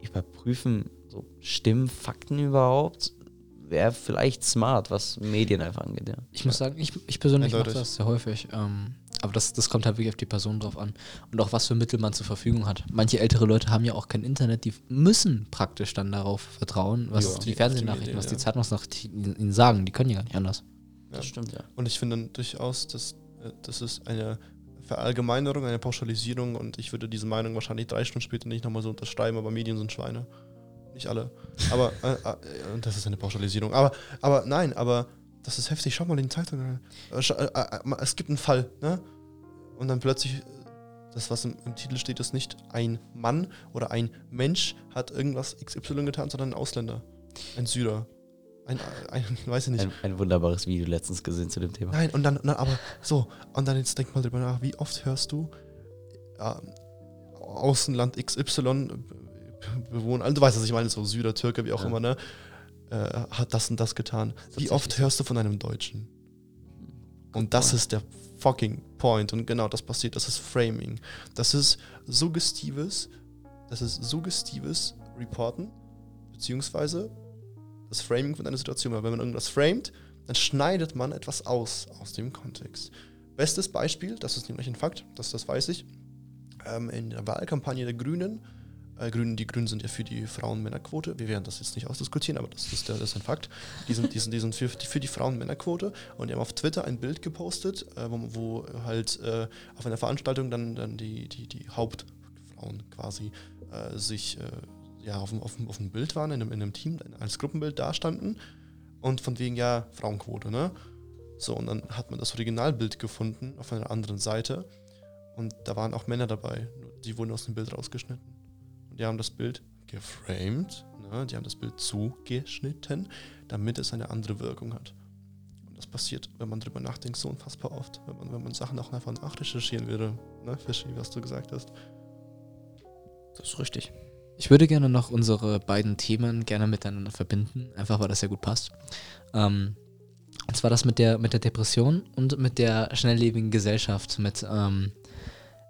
überprüfen, so stimmen Fakten überhaupt? Wäre vielleicht smart, was Medien einfach angeht, ja. Ich muss sagen, ich, ich persönlich mache das sehr häufig. Ähm, Aber das, das kommt halt wirklich auf die Person drauf an. Und auch was für Mittel man zur Verfügung hat. Manche ältere Leute haben ja auch kein Internet, die müssen praktisch dann darauf vertrauen, was Ja. die Die Fernsehnachrichten, was die ja. Zeitungsnachrichten ihnen sagen. Die können ja gar nicht anders. Das stimmt, ja. Und ich finde durchaus, dass äh, das ist eine Verallgemeinerung, eine Pauschalisierung und ich würde diese Meinung wahrscheinlich drei Stunden später nicht nochmal so unterschreiben, aber Medien sind Schweine. Nicht alle. Aber äh, äh, das ist eine Pauschalisierung. Aber, aber nein, aber das ist heftig. Schau mal in die Zeitung. rein. Äh, äh, äh, es gibt einen Fall, ne? Und dann plötzlich, äh, das, was im, im Titel steht, ist nicht ein Mann oder ein Mensch hat irgendwas XY getan, sondern ein Ausländer. Ein Syrer. Ein, ein, weiß ich nicht. Ein, ein wunderbares Video letztens gesehen zu dem Thema. Nein, und dann, na, aber so, und dann jetzt denk mal drüber nach, wie oft hörst du ähm, Außenland XY be- bewohnen, also du weißt, was ich meine, so Syrer, Türke, wie auch Ja. immer, ne? Äh, hat das und das getan. Wie oft hörst du von einem Deutschen? Und das ist der fucking Point. Und genau das passiert. Das ist Framing. Das ist suggestives, das ist suggestives Reporten, beziehungsweise das Framing von einer Situation. Weil wenn man irgendwas framet, dann schneidet man etwas aus aus dem Kontext. Bestes Beispiel, das ist nämlich ein Fakt, das, das weiß ich, ähm, in der Wahlkampagne der Grünen, äh, Grünen, die Grünen sind ja für die Frauen-Männer-Quote, wir werden das jetzt nicht ausdiskutieren, aber das ist, der, das ist ein Fakt, die sind, die sind, die sind für, die- für die Frauen-Männer-Quote. Und die haben auf Twitter ein Bild gepostet, äh, wo, wo halt äh, auf einer Veranstaltung dann, dann die, die, die Hauptfrauen quasi äh, sich äh, ja, auf, auf, auf dem Bild waren, in einem, in einem Team, als Gruppenbild dastanden. Und von wegen, ja, Frauenquote, ne? So, und dann hat man das Originalbild gefunden auf einer anderen Seite. Und da waren auch Männer dabei, die wurden aus dem Bild rausgeschnitten. Die haben das Bild geframed, ne? die haben das Bild zugeschnitten, damit es eine andere Wirkung hat. Und das passiert, wenn man drüber nachdenkt, so unfassbar oft, wenn man, wenn man Sachen auch einfach nachrecherchieren würde, ne, Fischi, was du gesagt hast. Das ist richtig. Ich würde gerne noch unsere beiden Themen gerne miteinander verbinden, einfach weil das ja gut passt. Ähm, und zwar das mit der, mit der Depression und mit der schnelllebigen Gesellschaft, mit, ähm,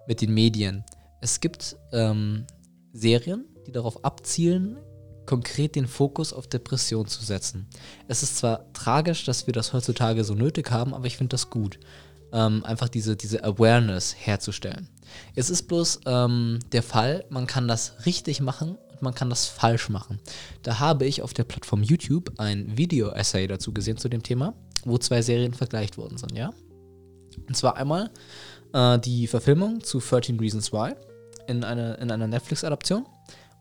mit den Medien. Es gibt ähm, Serien, die darauf abzielen, konkret den Fokus auf Depression zu setzen. Es ist zwar tragisch, dass wir das heutzutage so nötig haben, aber ich finde das gut. Ähm, einfach diese, diese Awareness herzustellen. Es ist bloß ähm, der Fall, man kann das richtig machen und man kann das falsch machen. Da habe ich auf der Plattform YouTube ein Video-Essay dazu gesehen zu dem Thema, wo zwei Serien vergleicht worden sind, ja? Und zwar einmal äh, die Verfilmung zu 13 Reasons Why in, eine, in einer Netflix-Adaption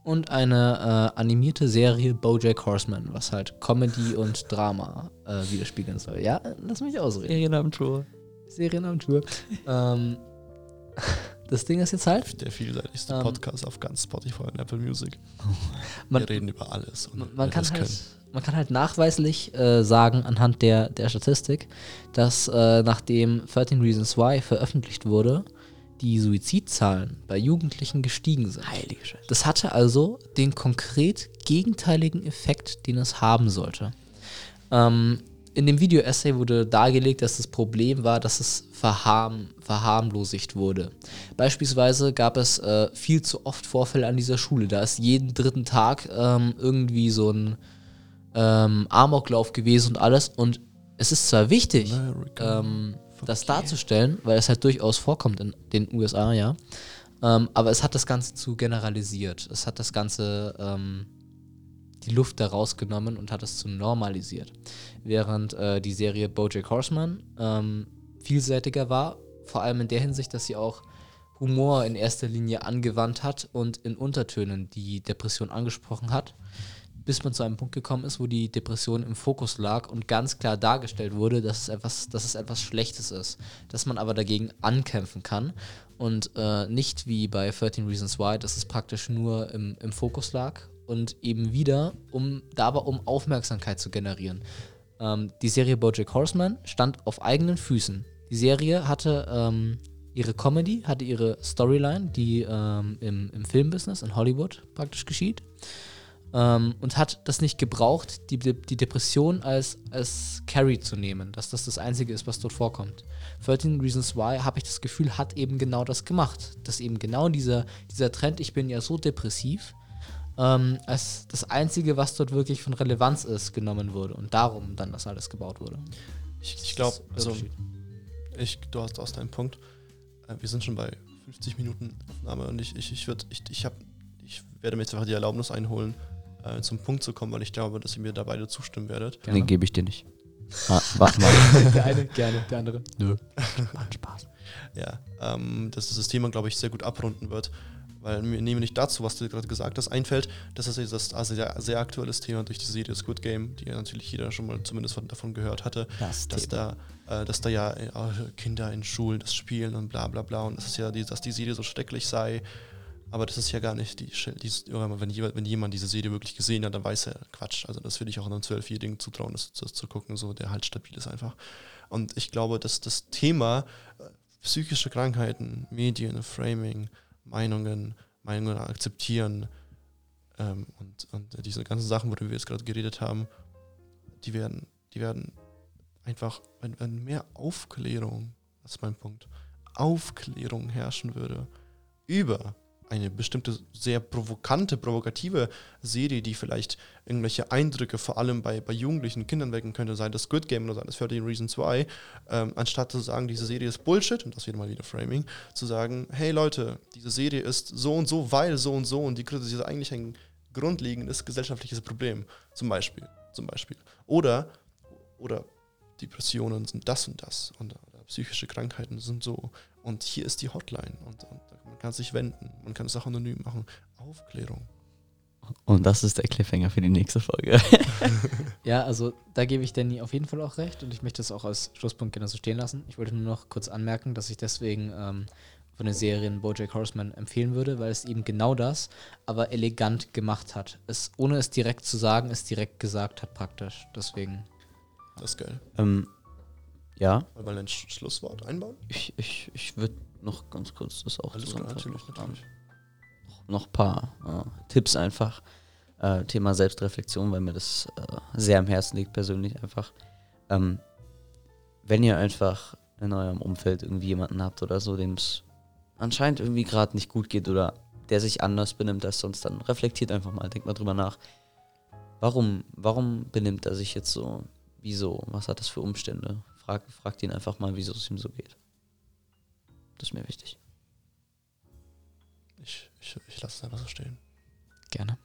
und eine äh, animierte Serie Bojack Horseman, was halt Comedy und Drama äh, widerspiegeln soll. Ja, lass mich ausreden. Serienabentur. Serienabentur. ähm, das Ding ist jetzt halt, Der vielseitigste Ähm. Podcast auf ganz Spotify und Apple Music. man, Wir reden über alles. Und man, man, kann halt, man kann halt nachweislich äh, sagen, anhand der, der Statistik, dass äh, nachdem 13 Reasons Why veröffentlicht wurde, die Suizidzahlen bei Jugendlichen gestiegen sind. Heilige Scheiße. Das hatte also den konkret gegenteiligen Effekt, den es haben sollte. Ähm, in dem Video-Essay wurde dargelegt, dass das Problem war, dass es verharm, verharmlosigt wurde. Beispielsweise gab es äh, viel zu oft Vorfälle an dieser Schule. Da ist jeden dritten Tag ähm, irgendwie so ein ähm, Amoklauf gewesen und alles. Und es ist zwar wichtig, ähm, das darzustellen, weil es halt durchaus vorkommt in den USA, ja. Ähm, aber es hat das Ganze zu generalisiert. Es hat das Ganze ähm, die Luft da rausgenommen und hat es zu normalisiert. Während äh, die Serie Bojack Horseman ähm, vielseitiger war, vor allem in der Hinsicht, dass sie auch Humor in erster Linie angewandt hat und in Untertönen die Depression angesprochen hat, bis man zu einem Punkt gekommen ist, wo die Depression im Fokus lag und ganz klar dargestellt wurde, dass es etwas, dass es etwas Schlechtes ist, dass man aber dagegen ankämpfen kann und äh, nicht wie bei 13 Reasons Why, dass es praktisch nur im, im Fokus lag und eben wieder, um dabei um Aufmerksamkeit zu generieren. Ähm, die Serie BoJack Horseman stand auf eigenen Füßen. Die Serie hatte ähm, ihre Comedy, hatte ihre Storyline, die ähm, im, im Filmbusiness in Hollywood praktisch geschieht. Ähm, und hat das nicht gebraucht, die, die Depression als, als Carry zu nehmen, dass das das Einzige ist, was dort vorkommt. 13 Reasons Why, habe ich das Gefühl, hat eben genau das gemacht. Dass eben genau dieser, dieser Trend, ich bin ja so depressiv, ähm, als das Einzige, was dort wirklich von Relevanz ist, genommen wurde und darum dann das alles gebaut wurde. Ich, ich glaube, also ich, du hast aus deinem Punkt. Äh, wir sind schon bei 50 Minuten Aufnahme und ich, ich, ich, würd, ich, ich, hab, ich werde mir jetzt einfach die Erlaubnis einholen, äh, zum Punkt zu kommen, weil ich glaube, dass ihr mir da beide zustimmen werdet. Den gebe ich dir nicht. Ah, warte mal. der eine gerne, der andere. Nö. Macht Spaß. Ja, ähm, dass das Thema, glaube ich, sehr gut abrunden wird. Weil mir nämlich dazu, was du gerade gesagt hast, einfällt, dass das ist das also sehr, sehr aktuelles Thema durch die Serie Squid Game, die ja natürlich jeder schon mal zumindest von, davon gehört hatte, Das dass da, äh, dass da ja äh, Kinder in Schulen das spielen und bla bla bla und das ist ja, die, dass die Serie so schrecklich sei. Aber das ist ja gar nicht die, die wenn, jemand, wenn jemand diese Serie wirklich gesehen hat, dann weiß er Quatsch. Also das würde ich auch einem Zwölfjährigen zutrauen, das, das zu gucken, so der halt stabil ist einfach. Und ich glaube, dass das Thema äh, psychische Krankheiten, Medien, Framing, Meinungen, Meinungen akzeptieren ähm, und, und diese ganzen Sachen, worüber wir jetzt gerade geredet haben, die werden, die werden einfach, wenn, wenn mehr Aufklärung, das ist mein Punkt, Aufklärung herrschen würde über eine bestimmte sehr provokante, provokative Serie, die vielleicht irgendwelche Eindrücke vor allem bei, bei jugendlichen Kindern wecken könnte, sei das Good Game oder sei das 13 Reasons Why, ähm, anstatt zu sagen, diese Serie ist Bullshit, und das wieder mal wieder Framing, zu sagen, hey Leute, diese Serie ist so und so, weil so und so und die kritisiert eigentlich ein grundlegendes gesellschaftliches Problem, zum Beispiel, zum Beispiel. Oder, oder Depressionen sind das und das und oder psychische Krankheiten sind so und hier ist die Hotline und, und man kann sich wenden, man kann es auch anonym machen. Aufklärung. Und das ist der Cliffhanger für die nächste Folge. Ja, also da gebe ich Danny auf jeden Fall auch recht und ich möchte das auch als Schlusspunkt gerne so stehen lassen. Ich wollte nur noch kurz anmerken, dass ich deswegen ähm, von den Serien Bojack Horseman empfehlen würde, weil es eben genau das, aber elegant gemacht hat. Es, ohne es direkt zu sagen, es direkt gesagt hat praktisch. Deswegen. Das ist geil. ähm, ja, Wollen wir ein Sch Schlusswort einbauen? ich, ich, ich würde noch ganz kurz das auch Alles klar, natürlich, natürlich. noch ein paar äh, Tipps einfach. Äh, Thema Selbstreflexion, weil mir das äh, sehr am Herzen liegt persönlich einfach. Ähm, wenn ihr einfach in eurem Umfeld irgendwie jemanden habt oder so, dem es anscheinend irgendwie gerade nicht gut geht oder der sich anders benimmt als sonst, dann reflektiert einfach mal, denkt mal drüber nach. Warum, warum benimmt er sich jetzt so? Wieso? Was hat das für Umstände? Frag, fragt ihn einfach mal, wieso es ihm so geht. Das ist mir wichtig. Ich, ich, ich lasse es einfach so stehen. Gerne.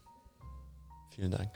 Vielen Dank.